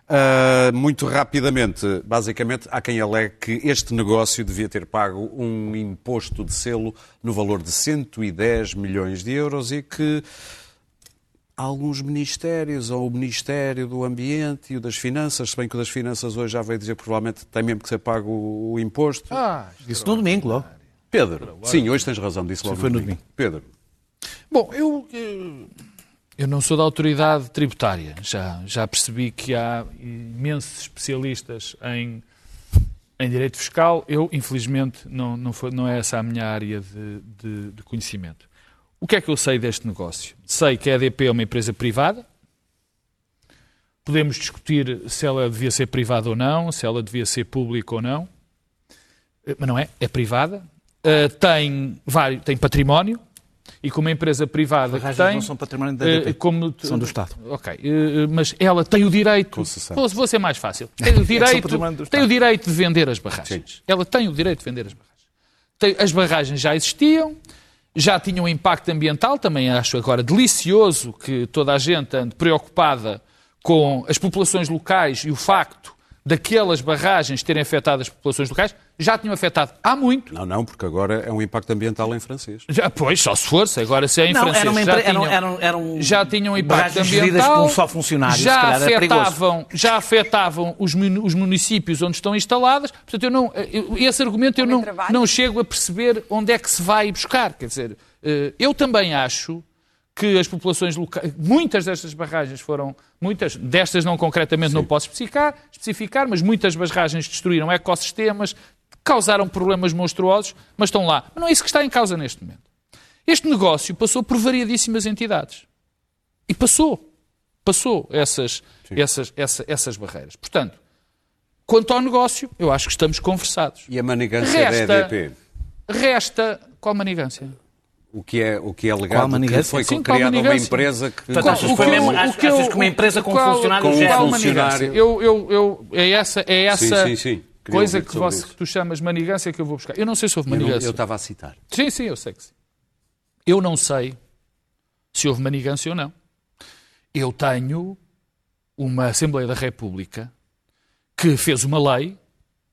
Ah, muito rapidamente, basicamente, há quem alegue que este negócio devia ter pago um imposto de selo no valor de 110 milhões de euros e que alguns ministérios, ou o Ministério do Ambiente e o das Finanças, se bem que o das Finanças hoje já veio dizer que provavelmente tem mesmo que ser pago o o imposto. Ah, Isso no domingo, logo. Pedro, sim, hoje tens razão, disse logo foi no domingo. Pedro, Bom, eu, eu, eu não sou da autoridade tributária. Já, já percebi que há imensos especialistas em Em direito fiscal, eu, infelizmente, não, não, foi, não é essa a minha área de, de, de conhecimento. O que é que eu sei deste negócio? Sei que a EDP é uma empresa privada. Podemos discutir se ela devia ser privada ou não, se ela devia ser pública ou não. Eh, Mas não é, é privada. Uh, tem, vários, tem património e como empresa privada que tem... não são património da eh, EDP, como tu- são do Estado. Ok, eh, mas ela tem o direito. Concessão. Vou, ser mais fácil. *laughs* Tem o direito, património do tem o direito de vender as barragens. Ela tem o direito de vender as barragens. As barragens já existiam, já tinham um impacto ambiental. Também acho agora delicioso que toda a gente ande preocupada com as populações locais e o facto daquelas barragens terem afetado as populações locais. Já tinham afetado há muito. Não, não, porque agora é um impacto ambiental em francês. Já, pois, só se fosse. Agora, se é em Não, francês, era uma já tinham- eram- eram já tinham impacto ambiental, por um só funcionário, já se calhar afetavam, já afetavam os, mun- os municípios onde estão instaladas. Portanto, eu não, eu- esse argumento eu não, não chego a perceber onde é que se vai buscar. Quer dizer, eh, eu também acho que as populações locais, muitas destas barragens foram, muitas destas não concretamente não posso especificar, especificar, mas muitas barragens destruíram ecossistemas, causaram problemas monstruosos, mas estão lá. Mas não é isso que está em causa neste momento. Este negócio passou por variadíssimas entidades. E passou. Passou essas, essas, essa- essas barreiras. Portanto, quanto ao negócio, eu acho que estamos conversados. E a manigância Resta- da EDP? Resta. Qual manigância? O que é, o que é legado que manigância? foi Sim, criada uma empresa que... Portanto, achas O que mesmo- achas- o que eu- achas que uma empresa com qual- funcionários com um gera funcionário. manigância? Eu, eu, eu, é essa, é essa Sim, sim, coisa que, você, que tu chamas manigância que eu vou buscar. Eu não sei se houve manigância. Eu estava a citar. Sim, sim, eu sei que sim. Eu não sei se houve manigância ou não. Eu tenho uma Assembleia da República que fez uma lei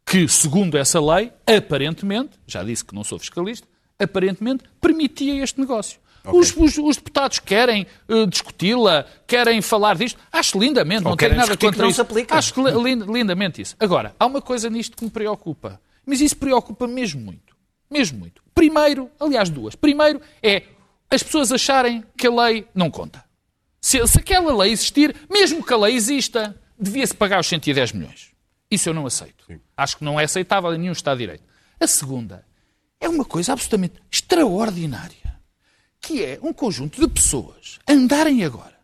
que, segundo essa lei, aparentemente, já disse que não sou fiscalista, aparentemente permitia este negócio. Os, os- os deputados querem eh, discuti-la, querem falar disto. Acho lindamente, não tenho querem nada contra não isso. se aplica. Acho que li- lin- lindamente isso. Agora, há uma coisa nisto que me preocupa. Mas isso preocupa mesmo muito. Mesmo muito. Primeiro, aliás, duas. Primeiro é as pessoas acharem que a lei não conta. Se, se aquela lei existir, mesmo que a lei exista, devia-se pagar os 110 milhões. Isso eu não aceito. Acho que não é aceitável em nenhum Estado de Direito. A segunda é uma coisa absolutamente extraordinária, que é um conjunto de pessoas andarem agora,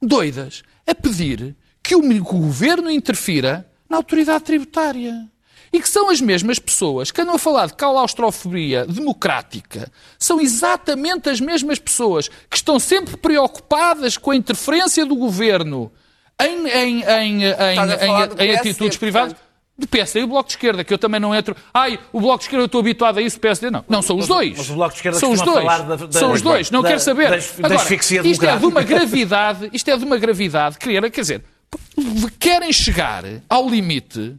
doidas, a pedir que o, governo interfira na autoridade tributária. E que são as mesmas pessoas que andam a falar de claustrofobia democrática, são exatamente as mesmas pessoas que estão sempre preocupadas com a interferência do governo em, em, em, em, atitudes privadas. Do PSD e o Bloco de Esquerda, que eu também não entro. Ai, o Bloco de Esquerda eu estou habituado a isso, o PSD não. Não, são os dois. mas o Bloco de Esquerda são os dois. falar da- da- são os dois, não da- quero saber. da Agora, asfixia isto é de uma *laughs* gravidade, isto é de uma gravidade, querer, quer dizer, querem chegar ao limite.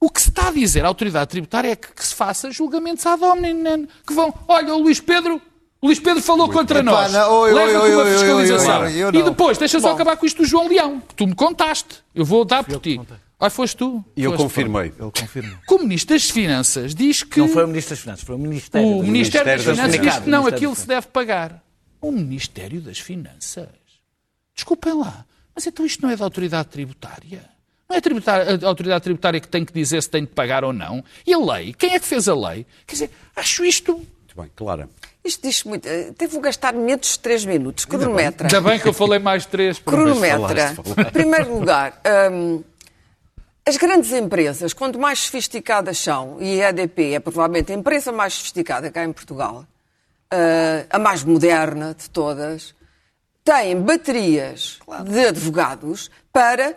O que se está a dizer à autoridade tributária é que, que se faça julgamentos ad hominem, que vão, olha, o Luís Pedro, o Luís Pedro falou contra nós. Leva com uma oi, fiscalização. oi, oi, eu E depois, deixa só acabar com isto do João Leão, que tu me contaste. Eu vou dar por ti. Ah, foste tu? E eu Foste. confirmei. Ele confirma. O Ministro das Finanças diz que Não foi o Ministro das Finanças, foi o Ministério. o das Ministério das Ministério das Finanças diz Finanças. que não, aquilo se deve pagar. O Ministério das Finanças? Desculpem lá, mas então isto não é da autoridade tributária? Não é a, tributária- a autoridade tributária que tem que dizer se tem de pagar ou não? E a lei? Quem é que fez a lei? Quer dizer, acho isto... Muito bem, Clara. Isto diz muito. eh, Até vou gastar menos de 3 minutos. Cronometra. Ainda bem que eu falei mais três. por uma vez. Cronometra. Em primeiro lugar, hum, as grandes empresas, quanto mais sofisticadas são, e a EDP é provavelmente a empresa mais sofisticada cá em Portugal, eh, a mais moderna de todas, têm baterias de advogados para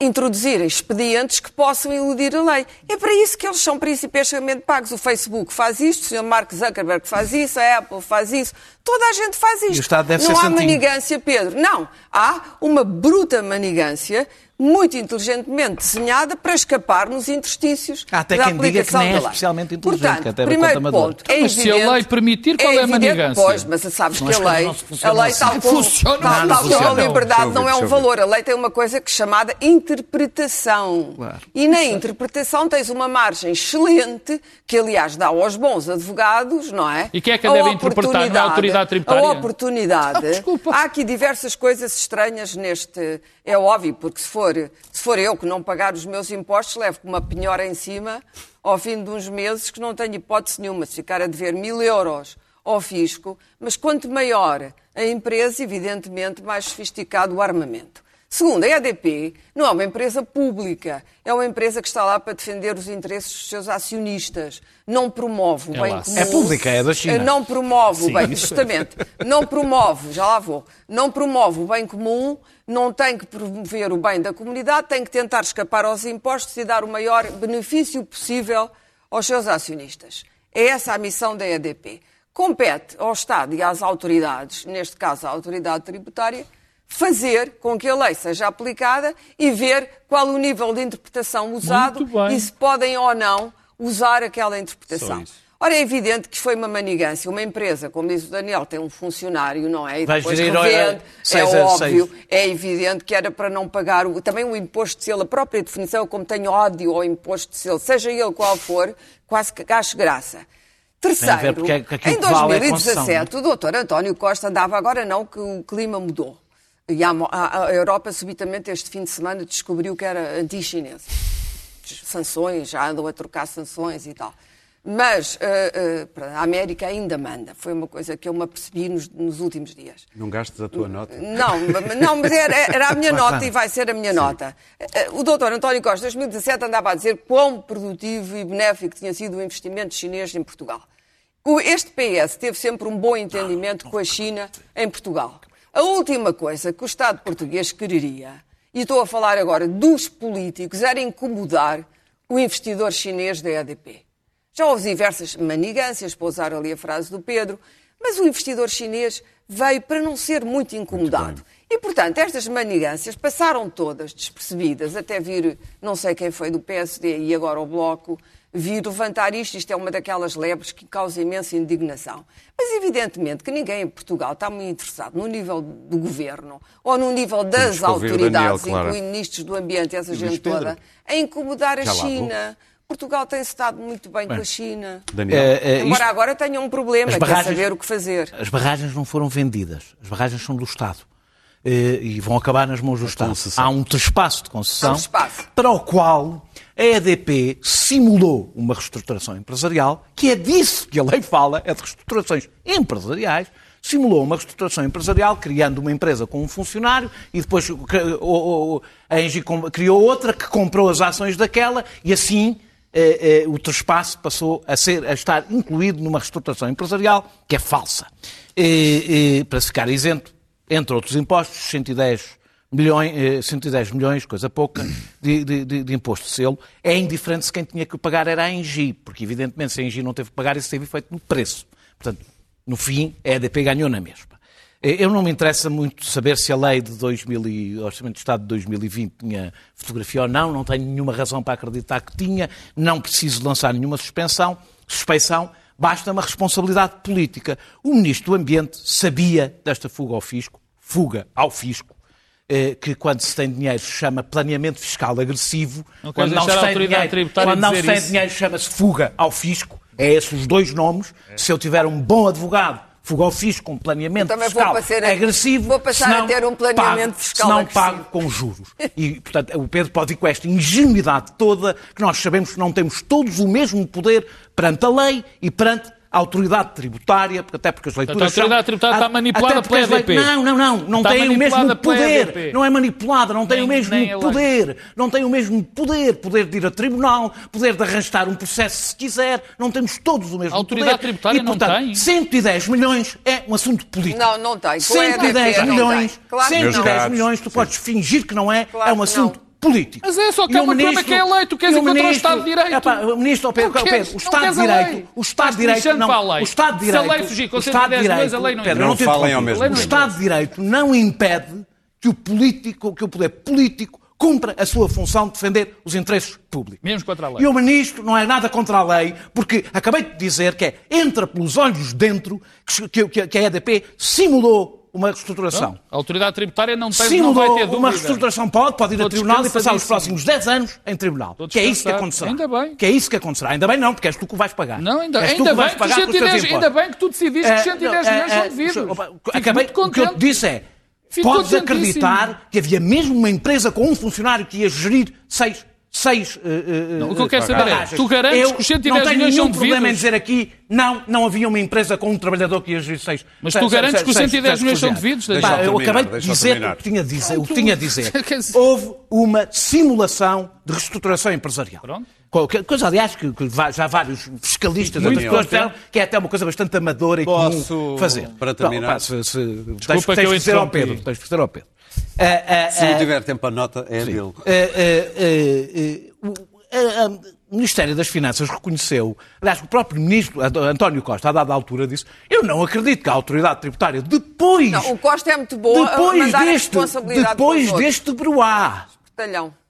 introduzirem expedientes que possam eludir a lei. É para isso que eles são principescamente pagos. O Facebook faz isto, o Sr. Mark Zuckerberg faz isso, a Apple faz isso, toda a gente faz isto. o Estado deve Não há santinho. manigância, Pedro. Não. Há uma bruta manigância muito inteligentemente desenhada para escapar nos interstícios Há até da quem diga que aplicação nem é da lei. especialmente inteligente, Portanto, que até é primeiro ponto, é Mas se a evidente- lei permitir, qual é a evidente, manigância? Pois, mas sabes que a lei, a lei assim. tal como, Funciona, tal, como a liberdade não é um valor. A lei tem uma coisa que é chamada interpretação. Claro. E na interpretação tens uma margem excelente, que aliás dá aos bons advogados, não é? E quem é que a deve interpretar? Não é a oportunidade- autoridade tributária? A oportunidade. Ah, desculpa. Há aqui diversas coisas estranhas neste. É óbvio, porque se for for, se for eu que não pagar os meus impostos, levo com uma penhora em cima ao fim de uns meses que não tenho hipótese nenhuma de ficar a dever mil euros ao fisco, mas quanto maior a empresa, evidentemente, mais sofisticado o armamento. Segundo, a EDP não é uma empresa pública, é uma empresa que está lá para defender os interesses dos seus acionistas. Não promove o É bem lá. comum. É pública, é da China. Não promove o bem, justamente, não promove, já lá vou, não promove o bem comum, não tem que promover o bem da comunidade, tem que tentar escapar aos impostos e dar o maior benefício possível aos seus acionistas. É essa a missão da EDP. Compete ao Estado e às autoridades, neste caso a autoridade tributária, fazer com que a lei seja aplicada e ver qual o nível de interpretação usado e se podem ou não usar aquela interpretação. Ora, é evidente que foi uma manigância. Uma empresa, como diz o Daniel, tem um funcionário, não é? E Vai depois revende. seis é óbvio, seis. é evidente que era para não pagar o, também o imposto de selo, a própria definição, como tenho ódio ao imposto de selo, seja ele qual for, quase que acho graça. Terceiro, é em que vale é concessão, 2017, o doutor António Costa andava, agora não, que o clima mudou. E a, a- a Europa, subitamente, este fim de semana, descobriu que era anti-chinesa. Sanções, já andam a trocar sanções e tal. Mas eh, pronto, a América ainda manda. Foi uma coisa que eu me apercebi nos, nos últimos dias. Não gastes a tua nota. Não, não mas era, era a minha nota e vai ser a minha nota. Eh, O doutor António Costa, em 2017, andava a dizer quão produtivo e benéfico tinha sido o investimento chinês em Portugal. O- Este PS teve sempre um bom entendimento com a China em Portugal. A última coisa que o Estado português quereria, e estou a falar agora dos políticos, era incomodar o investidor chinês da EDP. Já houve diversas manigâncias, para usar ali a frase do Pedro, mas o investidor chinês veio para não ser muito incomodado. e, portanto, estas manigâncias passaram todas despercebidas, até vir, não sei quem foi do PSD e agora o Bloco, vir levantar isto. Isto é uma daquelas lebres que causa imensa indignação. Mas, evidentemente, que ninguém em Portugal está muito interessado no nível do governo ou no nível das Daniel, autoridades, claro. incluindo ministros do Ambiente e essa gente Pedro. toda, a incomodar a Já lá vou. China. Portugal tem-se estado muito bem com a China. Daniel. Eh, eh, Embora isto- agora tenha um problema, As que é barragens- saber o que fazer. As barragens não foram vendidas. As barragens são do Estado. Eh, E vão acabar nas mãos do Estado. concessão. Há um trespasso de concessão um para o qual a EDP simulou uma reestruturação empresarial, que é disso que a lei fala, é de reestruturações empresariais, simulou uma reestruturação empresarial, criando uma empresa com um funcionário e depois a Engie criou outra que comprou as ações daquela e assim eh, eh, o trespasse passou a, ser, a estar incluído numa reestruturação empresarial que é falsa. Eh, eh, para ficar isento, entre outros impostos, 110 milhões, eh, 110 milhões, coisa pouca, de, de- de- de imposto de selo. É indiferente se quem tinha que pagar era a Engie, porque evidentemente se a Engie não teve que pagar, isso teve efeito no preço. Portanto, no fim, a EDP ganhou na mesma. Eh, Eu não me interessa muito saber se a lei de 2000 e, Orçamento de Estado de 2020 tinha fotografia ou não, não tenho nenhuma razão para acreditar que tinha, não preciso lançar nenhuma suspensão, suspeição, basta uma responsabilidade política. O Ministro do Ambiente sabia desta fuga ao fisco, fuga ao fisco, eh, que quando se tem dinheiro se chama planeamento fiscal agressivo, Não quando não se a dinheiro, quando não se tem isso? dinheiro chama-se fuga ao fisco, é esses os dois nomes. Se eu tiver um bom advogado, fuga ao fisco com planeamento também vou fiscal passar a- agressivo, vou passar a senão ter um planeamento pago, fiscal senão agressivo. pago com juros. E, portanto, o Pedro pode ir com esta ingenuidade toda que nós sabemos que não temos todos o mesmo poder perante a lei e perante a autoridade tributária, porque até porque as leituras a autoridade tributária são- está manipulada pela EDP. Não, não, não, não Está tem o mesmo poder. EDP. Não é manipulada, não tem Nem- o mesmo poder. Não tem o mesmo poder. Poder de ir a tribunal, poder de arrastar um processo se quiser. Não temos todos o mesmo A autoridade poder. tributária e, não portanto, tem. 110 milhões é um assunto político. Não, não tem. Com a 110 EDP não milhões, tem. Claro que não. 110 caros, milhões, tu podes fingir que não é, Claro é um assunto não. Político. Mas é só que E há o uma coisa ministro- que é lei, tu queres e ir contra o ministro- Estado de Direito. Epá, o ministro, o Pedro, Não Pedro, queres- o não Estado de Direito, o Estado de Direito, não, para a lei. o Estado de Se a lei Direito, fugir com o Estado de 110 milhões, Direito, a lei não Pedro, te Não falem ao mesmo O. Estado de Direito não impede que o político, que o poder político cumpra a sua função de defender os interesses públicos. Mesmo contra a lei. E o ministro não é nada contra a lei, porque acabei de dizer que é entra pelos olhos dentro que, que- que a EDP simulou uma reestruturação. A autoridade tributária não, tem, não Simulou vai ter dúvida. uma reestruturação, pode, pode ir Estou a tribunal e passar os próximos 10 anos em tribunal. Que é isso que acontecerá. Ainda bem. Que é isso que acontecerá. Ainda bem não, porque és tu que vais pagar. Não, ainda, ainda que bem que os pagar com os teus 110, ainda bem que tu decidiste que os 110 Eh, milhões eh, são eh, devidos. Fico Acabei, o que eu te disse é, Ficou Podes acreditar que havia mesmo uma empresa com um funcionário que ia gerir seis. Seis, eh, Não, o que eu quero saber é, tu garantes Eu que os 110 não tenho milhões nenhum problema em dizer aqui, não, não havia uma empresa com um trabalhador que ia gerir seis. Mas seis- tu garantes seis- que os seis- 110 seis milhões são devidos? Pá, Deixa-me eu terminar, acabei de dizer *laughs* o que tinha a dizer. O que tinha a dizer. Houve uma simulação de reestruturação empresarial. Pronto. Qualquer coisa, aliás, que, já vários fiscalistas Muito anteriores bom. disseram que é até uma coisa bastante amadora e Posso, comum fazer. para Pronto, terminar? pá, se, se, tens, que eu tens de dizer ao. Pedro. Tens de dizer ao Pedro. Ah, ah, Se não ah, tiver tempo a nota, é dele. Uh, uh, uh, uh, o- uh, uh, o Ministério das Finanças reconheceu, aliás, o próprio Ministro Ant- António Costa, a dada altura, disse: Eu não acredito que a autoridade tributária, depois, Não, o Costa é muito bom a depois a deste, responsabilidade depois para deste broá,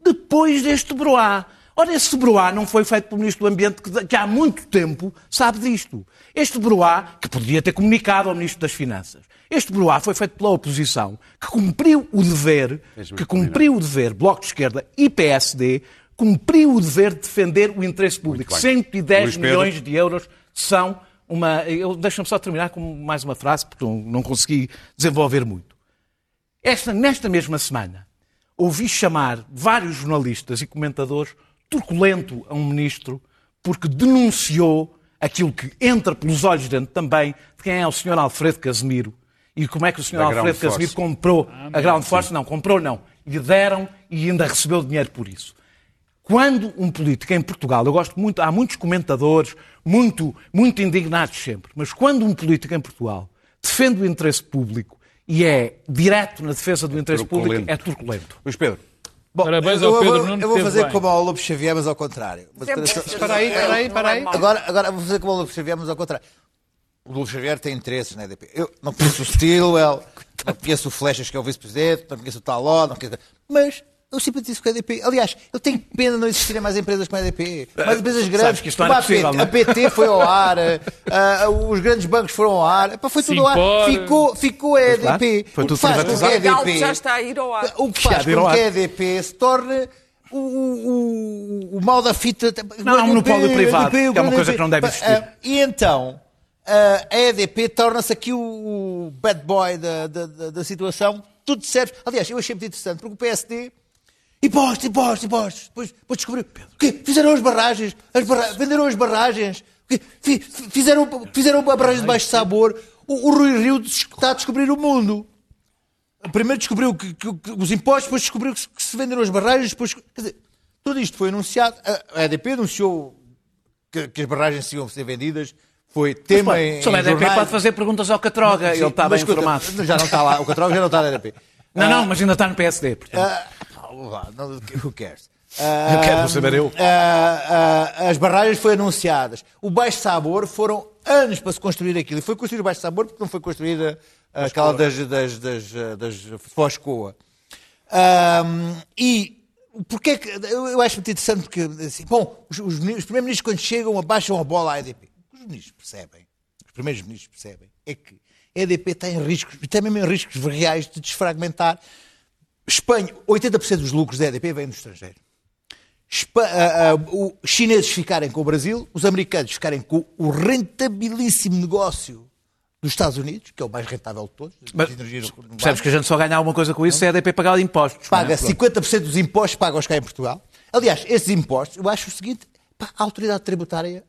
depois deste broá. Ora, esse broá não foi feito pelo Ministro do Ambiente, que, que há muito tempo sabe disto. Este broá, que podia ter comunicado ao Ministro das Finanças, este broá foi feito pela oposição, que cumpriu o dever, que cumpriu o dever, Bloco de Esquerda e PSD, cumpriu o dever de defender o interesse público. bem. 110 Luís Pedro. milhões de euros são uma... Deixa-me só terminar com mais uma frase, porque não, não consegui desenvolver muito. Esta, nesta mesma semana, ouvi chamar vários jornalistas e comentadores truculento a um ministro porque denunciou aquilo que entra pelos olhos dentro também de quem é o Sr. Alfredo Casemiro e como é que o Sr. Da Alfredo Casemiro comprou a Ground Force. Não, comprou não. Lhe deram e ainda recebeu dinheiro por isso. Quando um político em Portugal, eu gosto muito, há muitos comentadores, muito, muito indignados sempre, mas quando um político em Portugal defende o interesse público e é direto na defesa do interesse público, é turculento. Luís Pedro. Bom, Parabéns eu, ao Pedro Nuno, eu vou fazer bem. como ao Lobo Xavier, mas ao contrário. Espera- aí, espera aí, espera aí. Agora, agora vou fazer como o Lobo Xavier, mas ao contrário. O Lobo Xavier tem interesses na EDP. Eu não conheço o Stilwell, não conheço o Flechas, que é o vice-presidente, não conheço o Taló, não conheço... Mas eu simpatizo com a EDP. Aliás, eu tenho pena de não existirem mais empresas como a EDP. Mais empresas grandes. Sabes que isto não como era a PT. possível, não é? A PT foi ao ar, ah, os grandes bancos foram ao ar. Epá, foi tudo ao ar. Ficou, ficou a EDP. foi o que tudo faz com que a EDP... já está a ir ao ar. O que faz com que a EDP se torne o, o, o, o mal da fita. Não, é um monopólio privado, EDP, que é uma coisa EDP. que não deve existir. Ah, E então, a EDP torna-se aqui o, o bad boy da, da, da, da situação. Tudo serve. Aliás, eu achei muito interessante, porque o PSD. Impostos, impostos, impostos. Depois, depois descobriu. O quê? Fizeram as barragens. As barra... Venderam as barragens. Fizeram, fizeram a barragem de baixo sabor. O, o Rui Rio está a descobrir o mundo. Primeiro descobriu que, que- que os impostos, depois descobriu que se, que se venderam as barragens, depois. Quer dizer, tudo isto foi anunciado. A, a EDP anunciou que, as barragens iam ser vendidas. Foi tema em, Só em a EDP jornais. pode fazer perguntas ao Catroga, Sim, ele está bem mas escuta, informado. Já não está lá, o Catroga já não está na EDP. Não, não, mas ainda está no PSD. portanto. Ah, vá, não, who cares? *laughs* Eu quero saber eu. Ah, ah, as barragens foram anunciadas. O Baixo Sabor foram anos para se construir aquilo. E foi construído o Baixo Sabor porque não foi construída aquela das, das, das, das Foscoa. Ahm, e porque é que, eu, acho muito interessante porque, assim, bom, os, os, os primeiros-ministros quando chegam abaixam a bola à EDP. O que os ministros percebem, os primeiros ministros percebem, é que a EDP está em riscos, está mesmo em riscos reais de desfragmentar. Espanha, 80% dos lucros da EDP vêm do estrangeiro. Espa- os chineses ficarem com o Brasil, os americanos ficarem com o rentabilíssimo negócio dos Estados Unidos, que é o mais rentável de todos. Mas percebes que a gente só ganha alguma coisa com isso se a EDP pagar impostos. é? paga Pronto. 50% dos impostos pagos cá em Portugal. Aliás, esses impostos, eu acho o seguinte, pá, a autoridade tributária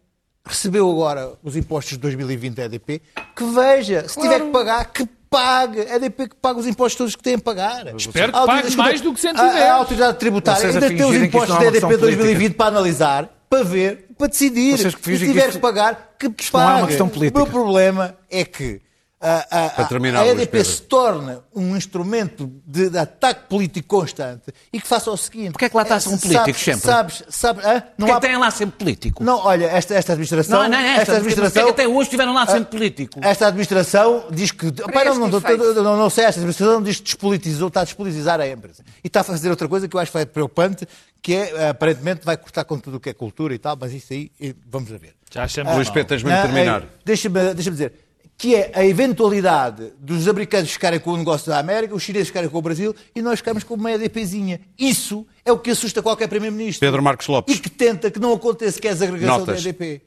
recebeu agora os impostos de 2020 da EDP, que veja, se tiver que pagar, que pague. A EDP que paga os impostos todos que tem a pagar. Espero que pague mais do que 110. A, a autoridade tributária Vocês ainda tem os impostos é da EDP questão 2020 para analisar, para ver, para decidir. Vocês que se fingem que tiver isto- que pagar, que isto não é pague. uma questão política. O meu problema é que a, a- a Luís EDP Pedro. se torna um instrumento de, de ataque político constante e que faça o seguinte. Porquê é que lá está a ser um eh, político sabes, sempre? Sabes, sabes, não Porquê há... que tem lá sempre político? Não, olha, esta, esta administração... Não, não é esta. Porquê que até hoje estiveram lá sempre político? Esta administração diz que. Pai, não, não, não, não, não sei, esta administração diz que despolitizou, está a despolitizar a empresa. E está a fazer outra coisa que eu acho que é preocupante, que é, aparentemente, vai cortar com tudo o que é cultura e tal, mas isso aí, eh, vamos a ver. Já achamos Luís mal. Pedro, tens mesmo de terminar. é, Deixa-me deixa dizer. Que é a eventualidade dos americanos ficarem com o negócio da América, os chineses ficarem com o Brasil e nós ficamos com uma EDPzinha. Isso é o que assusta qualquer Primeiro-Ministro. Pedro Marcos Lopes. E que tenta que não aconteça, que é a desagregação Notas. da EDP.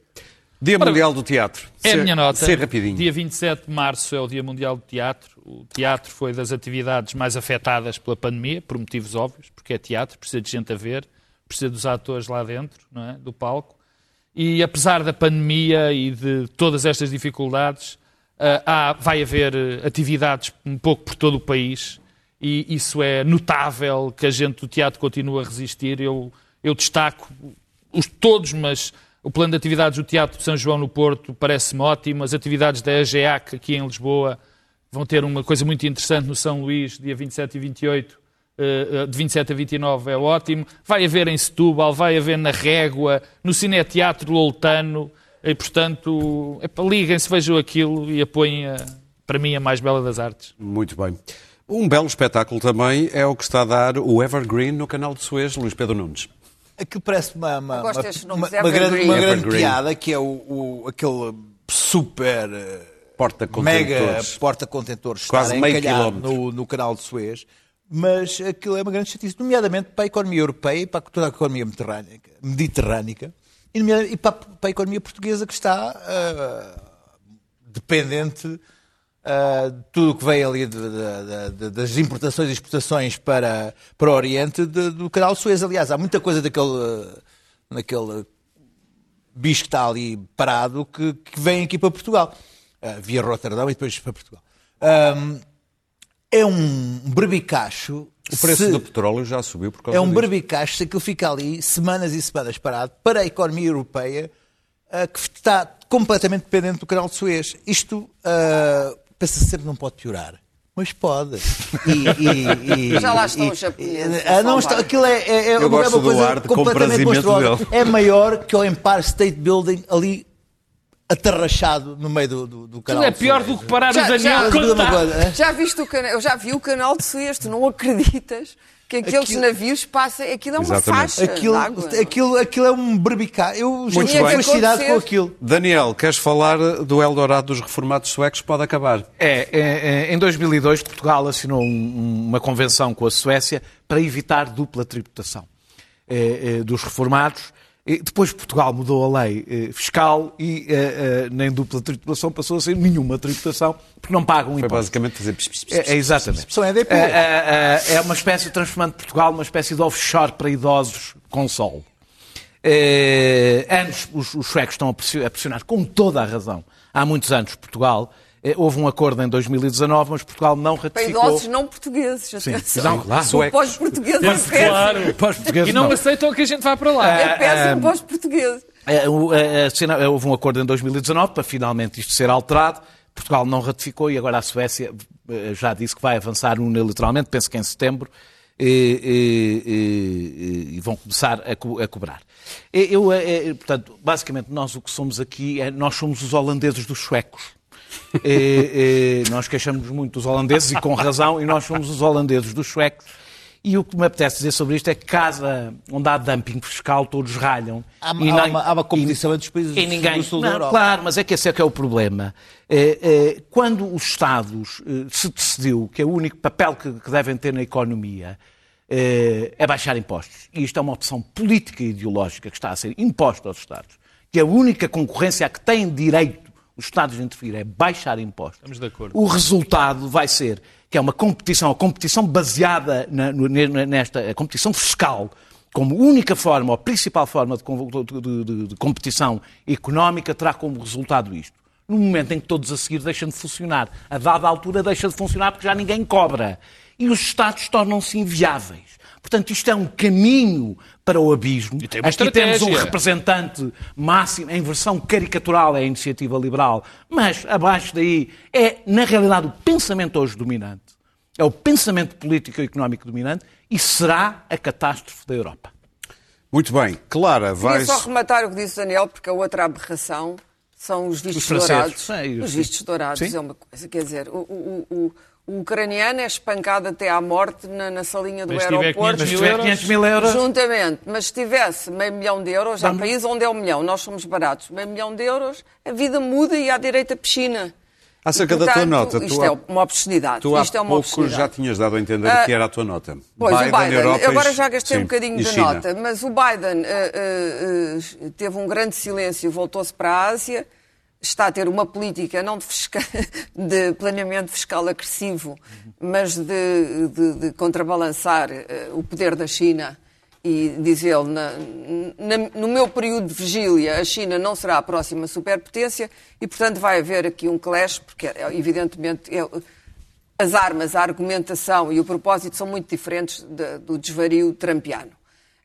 Dia Ora, Mundial do Teatro. É a Ser- minha nota. Ser rapidinho. Dia 27 de março é o Dia Mundial do Teatro. O teatro foi das atividades mais afetadas pela pandemia, por motivos óbvios, porque é teatro, precisa de gente a ver, precisa dos atores lá dentro, não é? do palco. E apesar da pandemia e de todas estas dificuldades, há- vai haver eh, atividades um pouco por todo o país e isso é notável que a gente do teatro continua a resistir. Eu, eu destaco os todos, mas o plano de atividades do Teatro de São João no Porto parece-me ótimo. As atividades da EGEAC aqui em Lisboa vão ter uma coisa muito interessante no São Luís, dia 27 e 28, eh, eh, de 27 a 29 é ótimo. Vai haver em Setúbal, vai haver na Régua, no Cineteatro Loutano. E, portanto, liguem-se, vejam aquilo e apoiem, a, para mim, a mais bela das artes. Muito bem. Um belo espetáculo também é o que está a dar o Evergreen no canal de Suez, Luís Pedro Nunes. Aquilo parece uma, uma, uma, uma- uma grande, uma grande piada que é o, o- aquele super eh, Porta mega contentores. porta-contentores Quase meio encalhado quilómetro. no, no canal de Suez, mas aquilo é uma grande chatice, nomeadamente para a economia europeia e para toda a economia mediterrânica, mediterrânica e, para, a economia portuguesa que está ah, dependente ah, de tudo o que veio ali de- de- de- das importações e exportações para, para o Oriente do canal Suez. Aliás, há muita coisa daquele, daquele bicho que está ali parado que, que vem aqui para Portugal, Ah, via Roterdão e depois para Portugal. Ahm, é um berbicacho. O preço se- do petróleo já subiu por causa é um disso. berbicacho se aquilo fica ali semanas e semanas parado para a economia europeia ah, que está completamente dependente do canal de Suez. Isto ah, pensa sempre que não pode piorar. Mas pode. *laughs* E, e- e- Já lá estão e- os japoneses Ah, a não está, aquilo é, é, é Eu uma, é do coisa ar de completamente monstruosa. dele. É maior que o Empire State Building ali atarrachado no meio do, do, do canal Tudo é pior do que parar o Daniel já- contar. coisa, hein? Já viste o canal, eu já vi o canal de Suez, tu não acreditas que aqueles Aquilo- navios passam, aquilo é uma Exatamente. faixa Aquilo, de água. aquilo, aquilo é um berbicar. Eu já bem. fascinado com aquilo. Daniel, queres falar do Eldorado dos reformados suecos? Pode acabar. É, é, é, em 2002, Portugal assinou um- uma convenção com a Suécia para evitar dupla tributação é, é, dos reformados. Depois Portugal mudou a lei é, fiscal e é, é, nem dupla tributação passou a ser nenhuma tributação, porque não pagam Foi impostos. basicamente fazer... pis, É, é exatamente. São EDP. É, é, é, é uma espécie de transformando Portugal numa espécie de offshore para idosos com sol. É, anos, os, os suecos estão a pressionar, com toda a razão. Há muitos anos, Portugal. É, houve um acordo em 2019, mas Portugal não Para ratificou. idosos não portugueses. atenção. não, claro. O pós-português é péssimo. Claro. Para os portugueses, E não não. aceitam que a gente vá para lá. É péssimo para os portugueses. É, é, é, houve um acordo em 2019 para finalmente isto ser alterado. Portugal não ratificou e agora a Suécia eh, já disse que vai avançar unilateralmente, penso que em setembro, e, e- e- e vão começar a, co- a cobrar. Eu, eh, eh, portanto, basicamente, nós o que somos aqui é nós somos os holandeses dos suecos. E- e nós queixamos muito dos holandeses e com razão, e nós somos os holandeses dos suecos. E o que me apetece dizer sobre isto é que casa onde há dumping fiscal, todos ralham. Há, E há nem- uma, há uma competição entre os países e ninguém. do sul da Não, Europa. claro, mas é que esse é que é o problema. É, é, quando os Estados eh, se decidiu que é o único papel que, que devem ter na economia eh, é baixar impostos, e isto é uma opção política e ideológica que está a ser imposta aos Estados, que a única concorrência a que têm direito os Estados de intervir é baixar impostos. Estamos de acordo. O resultado vai ser que é uma competição, a competição baseada na- nesta a competição fiscal, como única forma, ou principal forma de, de- de- de competição económica, terá como resultado isto. No momento em que todos a seguir deixam de funcionar, a dada altura deixa de funcionar porque já ninguém cobra. E os Estados tornam-se inviáveis. Portanto, isto é um caminho para o abismo. E Aqui temos um representante máximo, em versão caricatural, é a iniciativa liberal, mas abaixo daí é, na realidade, o pensamento hoje dominante. É o pensamento político e económico dominante e será a catástrofe da Europa. Muito bem. Clara, Queria vais... só rematar o que disse o Daniel, porque a outra aberração são os vistos Os dourados. É, e os- os vistos dourados Sim. é uma coisa. Quer dizer, o, o- o- o ucraniano é espancado até à morte na, na salinha do Mas aeroporto. 500 Mas se mil euros, 500 mil euros, Juntamente, mas se tivesse meio milhão de euros, há países onde é um milhão, nós somos baratos, meio milhão de euros, a vida muda e à direita piscina. Acerca da tua nota, tu Isto há- é uma obscenidade. Tu há isto é uma pouco obscenidade. já tinhas dado a entender Ah, que era a tua nota. Pois, o Biden, Europa agora já gastei um sim, bocadinho e de China. nota, mas o Biden eh, eh, teve um grande silêncio, voltou-se para a Ásia, está a ter uma política não de, fisca- *laughs* de planeamento fiscal agressivo, mas de, de- de contrabalançar eh, o poder da China e diz ele, na- na- no meu período de vigília, a China não será a próxima superpotência e, portanto, vai haver aqui um clash, porque, é, evidentemente, é- as armas, a argumentação e o propósito são muito diferentes de- do desvario trampiano.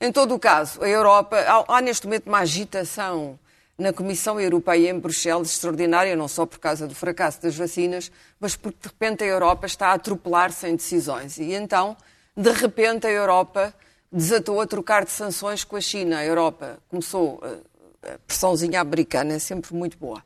Em todo o caso, a Europa, há, há neste momento uma agitação na Comissão Europeia em Bruxelas extraordinária, não só por causa do fracasso das vacinas, mas porque de repente a Europa está a atropelar-se em decisões. E então, de repente, a Europa desatou a trocar de sanções com a China. A Europa começou, eh, a pressãozinha americana é sempre muito boa.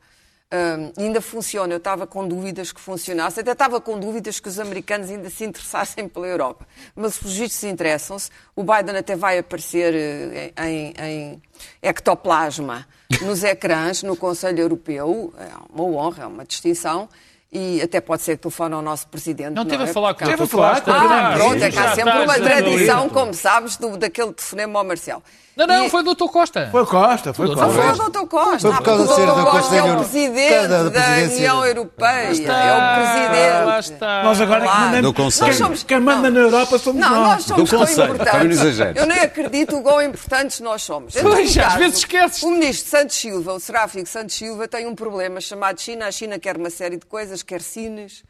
Ainda funciona. Eu estava com dúvidas que funcionasse. Até estava com dúvidas que os americanos ainda se interessassem pela Europa. Mas os vistos interessam-se. O Biden até vai aparecer eh, em, em ectoplasma nos ecrãs no Conselho Europeu. É uma honra, é uma distinção. E até pode ser que telefone ao nosso presidente. Não teve é? a falar com Teve a falar Costa. com o Ah, pronto, é que há já sempre uma tradição, como sabes, do, daquele telefonema ao Marcelo. Não, não, E- foi o Dr. Costa. Foi Costa, foi Tudo Costa. foi o Dr. Costa. Foi por Ah, o do Dr. Costa é o presidente Da- da. União Europeia. está, é o presidente. lá está. Nós agora Claro. que mandamos, Do Conselho. quem, Nós somos- quem manda não. na Europa somos Não, nós nós. somos Do tão Conselho, importantes. não. Eu nem acredito o quão importantes nós somos. Pois, às vezes esqueces. O ministro Santos Silva, o Seráfico Santos Silva, tem um problema chamado China. A China quer uma série de coisas, quer cines,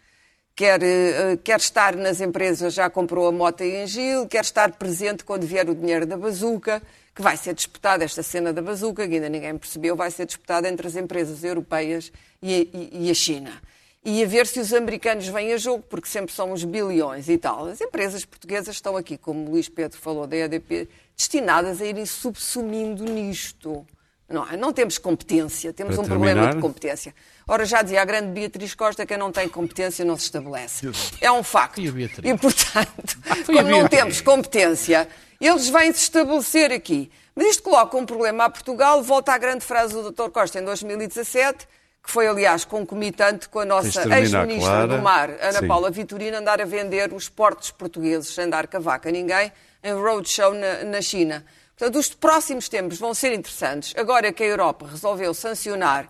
quer, eh, quer estar nas empresas, já comprou a moto em Gil, quer estar presente quando vier o dinheiro da bazuca, que vai ser disputada, esta cena da bazuca, que ainda ninguém percebeu, vai ser disputada entre as empresas europeias e, e- e a China. E a ver se os americanos vêm a jogo, porque sempre são uns bilhões e tal. As empresas portuguesas estão aqui, como o Luís Pedro falou da EDP, destinadas a irem subsumindo nisto. Não, não temos competência, temos Para um problema terminar. de competência. Ora, já dizia a grande Beatriz Costa, quem não tem competência não se estabelece. É um facto. E? E, portanto, *laughs* Foi a como não temos competência, eles vêm se estabelecer aqui. Mas isto coloca um problema a Portugal. Volta à grande frase do Dr. Costa em 2017, que foi, aliás, concomitante com a nossa ex-ministra do Mar, Ana Sim. Paula Vitorino, andar a vender os portos portugueses sem dar cavaca a ninguém em roadshow na, na China. Portanto, os próximos tempos vão ser interessantes. Agora que a Europa resolveu sancionar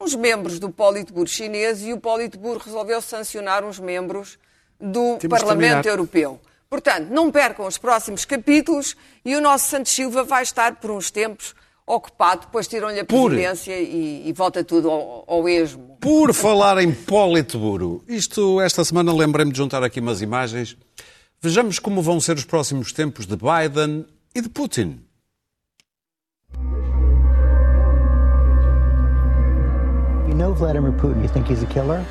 uns membros do Politburo chinês e o Politburo resolveu sancionar uns membros do de Parlamento. Europeu. Portanto, não percam os próximos capítulos e o nosso Santos Silva vai estar por uns tempos ocupado, depois tiram-lhe a Por- presidência e, e volta tudo ao, ao esmo. Por falar em Politburo, isto, esta semana lembrei-me de juntar aqui umas imagens. Vejamos como vão ser os próximos tempos de Biden e de Putin. You know Vladimir Putin. You think he's a killer?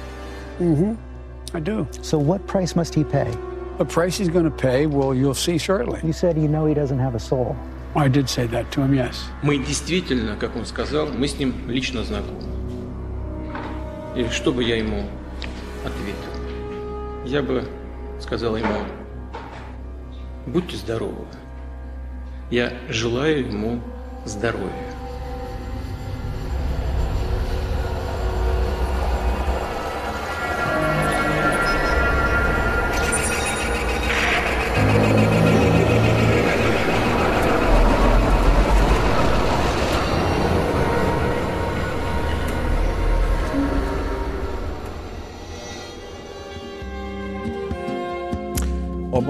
I do. So what price must he pay? The price he's going to pay, well, you'll see shortly. You said you know he doesn't have a soul. I did say that to him, yes. Мы действительно, как он сказал, мы с ним лично знакомы. И что бы я ему ответил? Я бы сказал ему, будьте здоровы. Я желаю ему здоровья.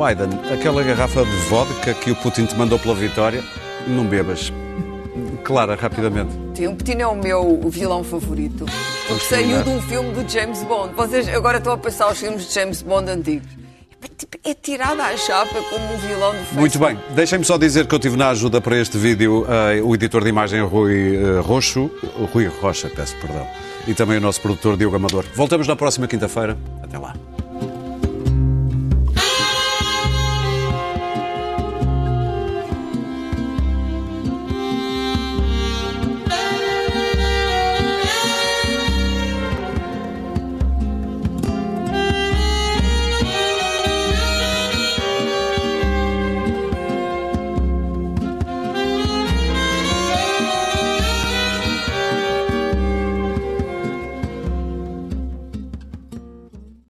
Biden, aquela garrafa de vodka que o Putin te mandou pela vitória, não bebas. Clara, rapidamente. O Putin é o meu vilão favorito. Porque saiu de um filme do James Bond. Vocês agora estão a passar os filmes de James Bond antigos. É, tipo, é tirada à chapa como um vilão do Facebook. Muito bem, deixem-me só dizer que eu tive na ajuda para este vídeo eh, o editor de imagem Rui eh, Roxo, Rui Rocha, peço perdão, e também o nosso produtor Diogo Amador. Voltamos na próxima quinta-feira. Até lá.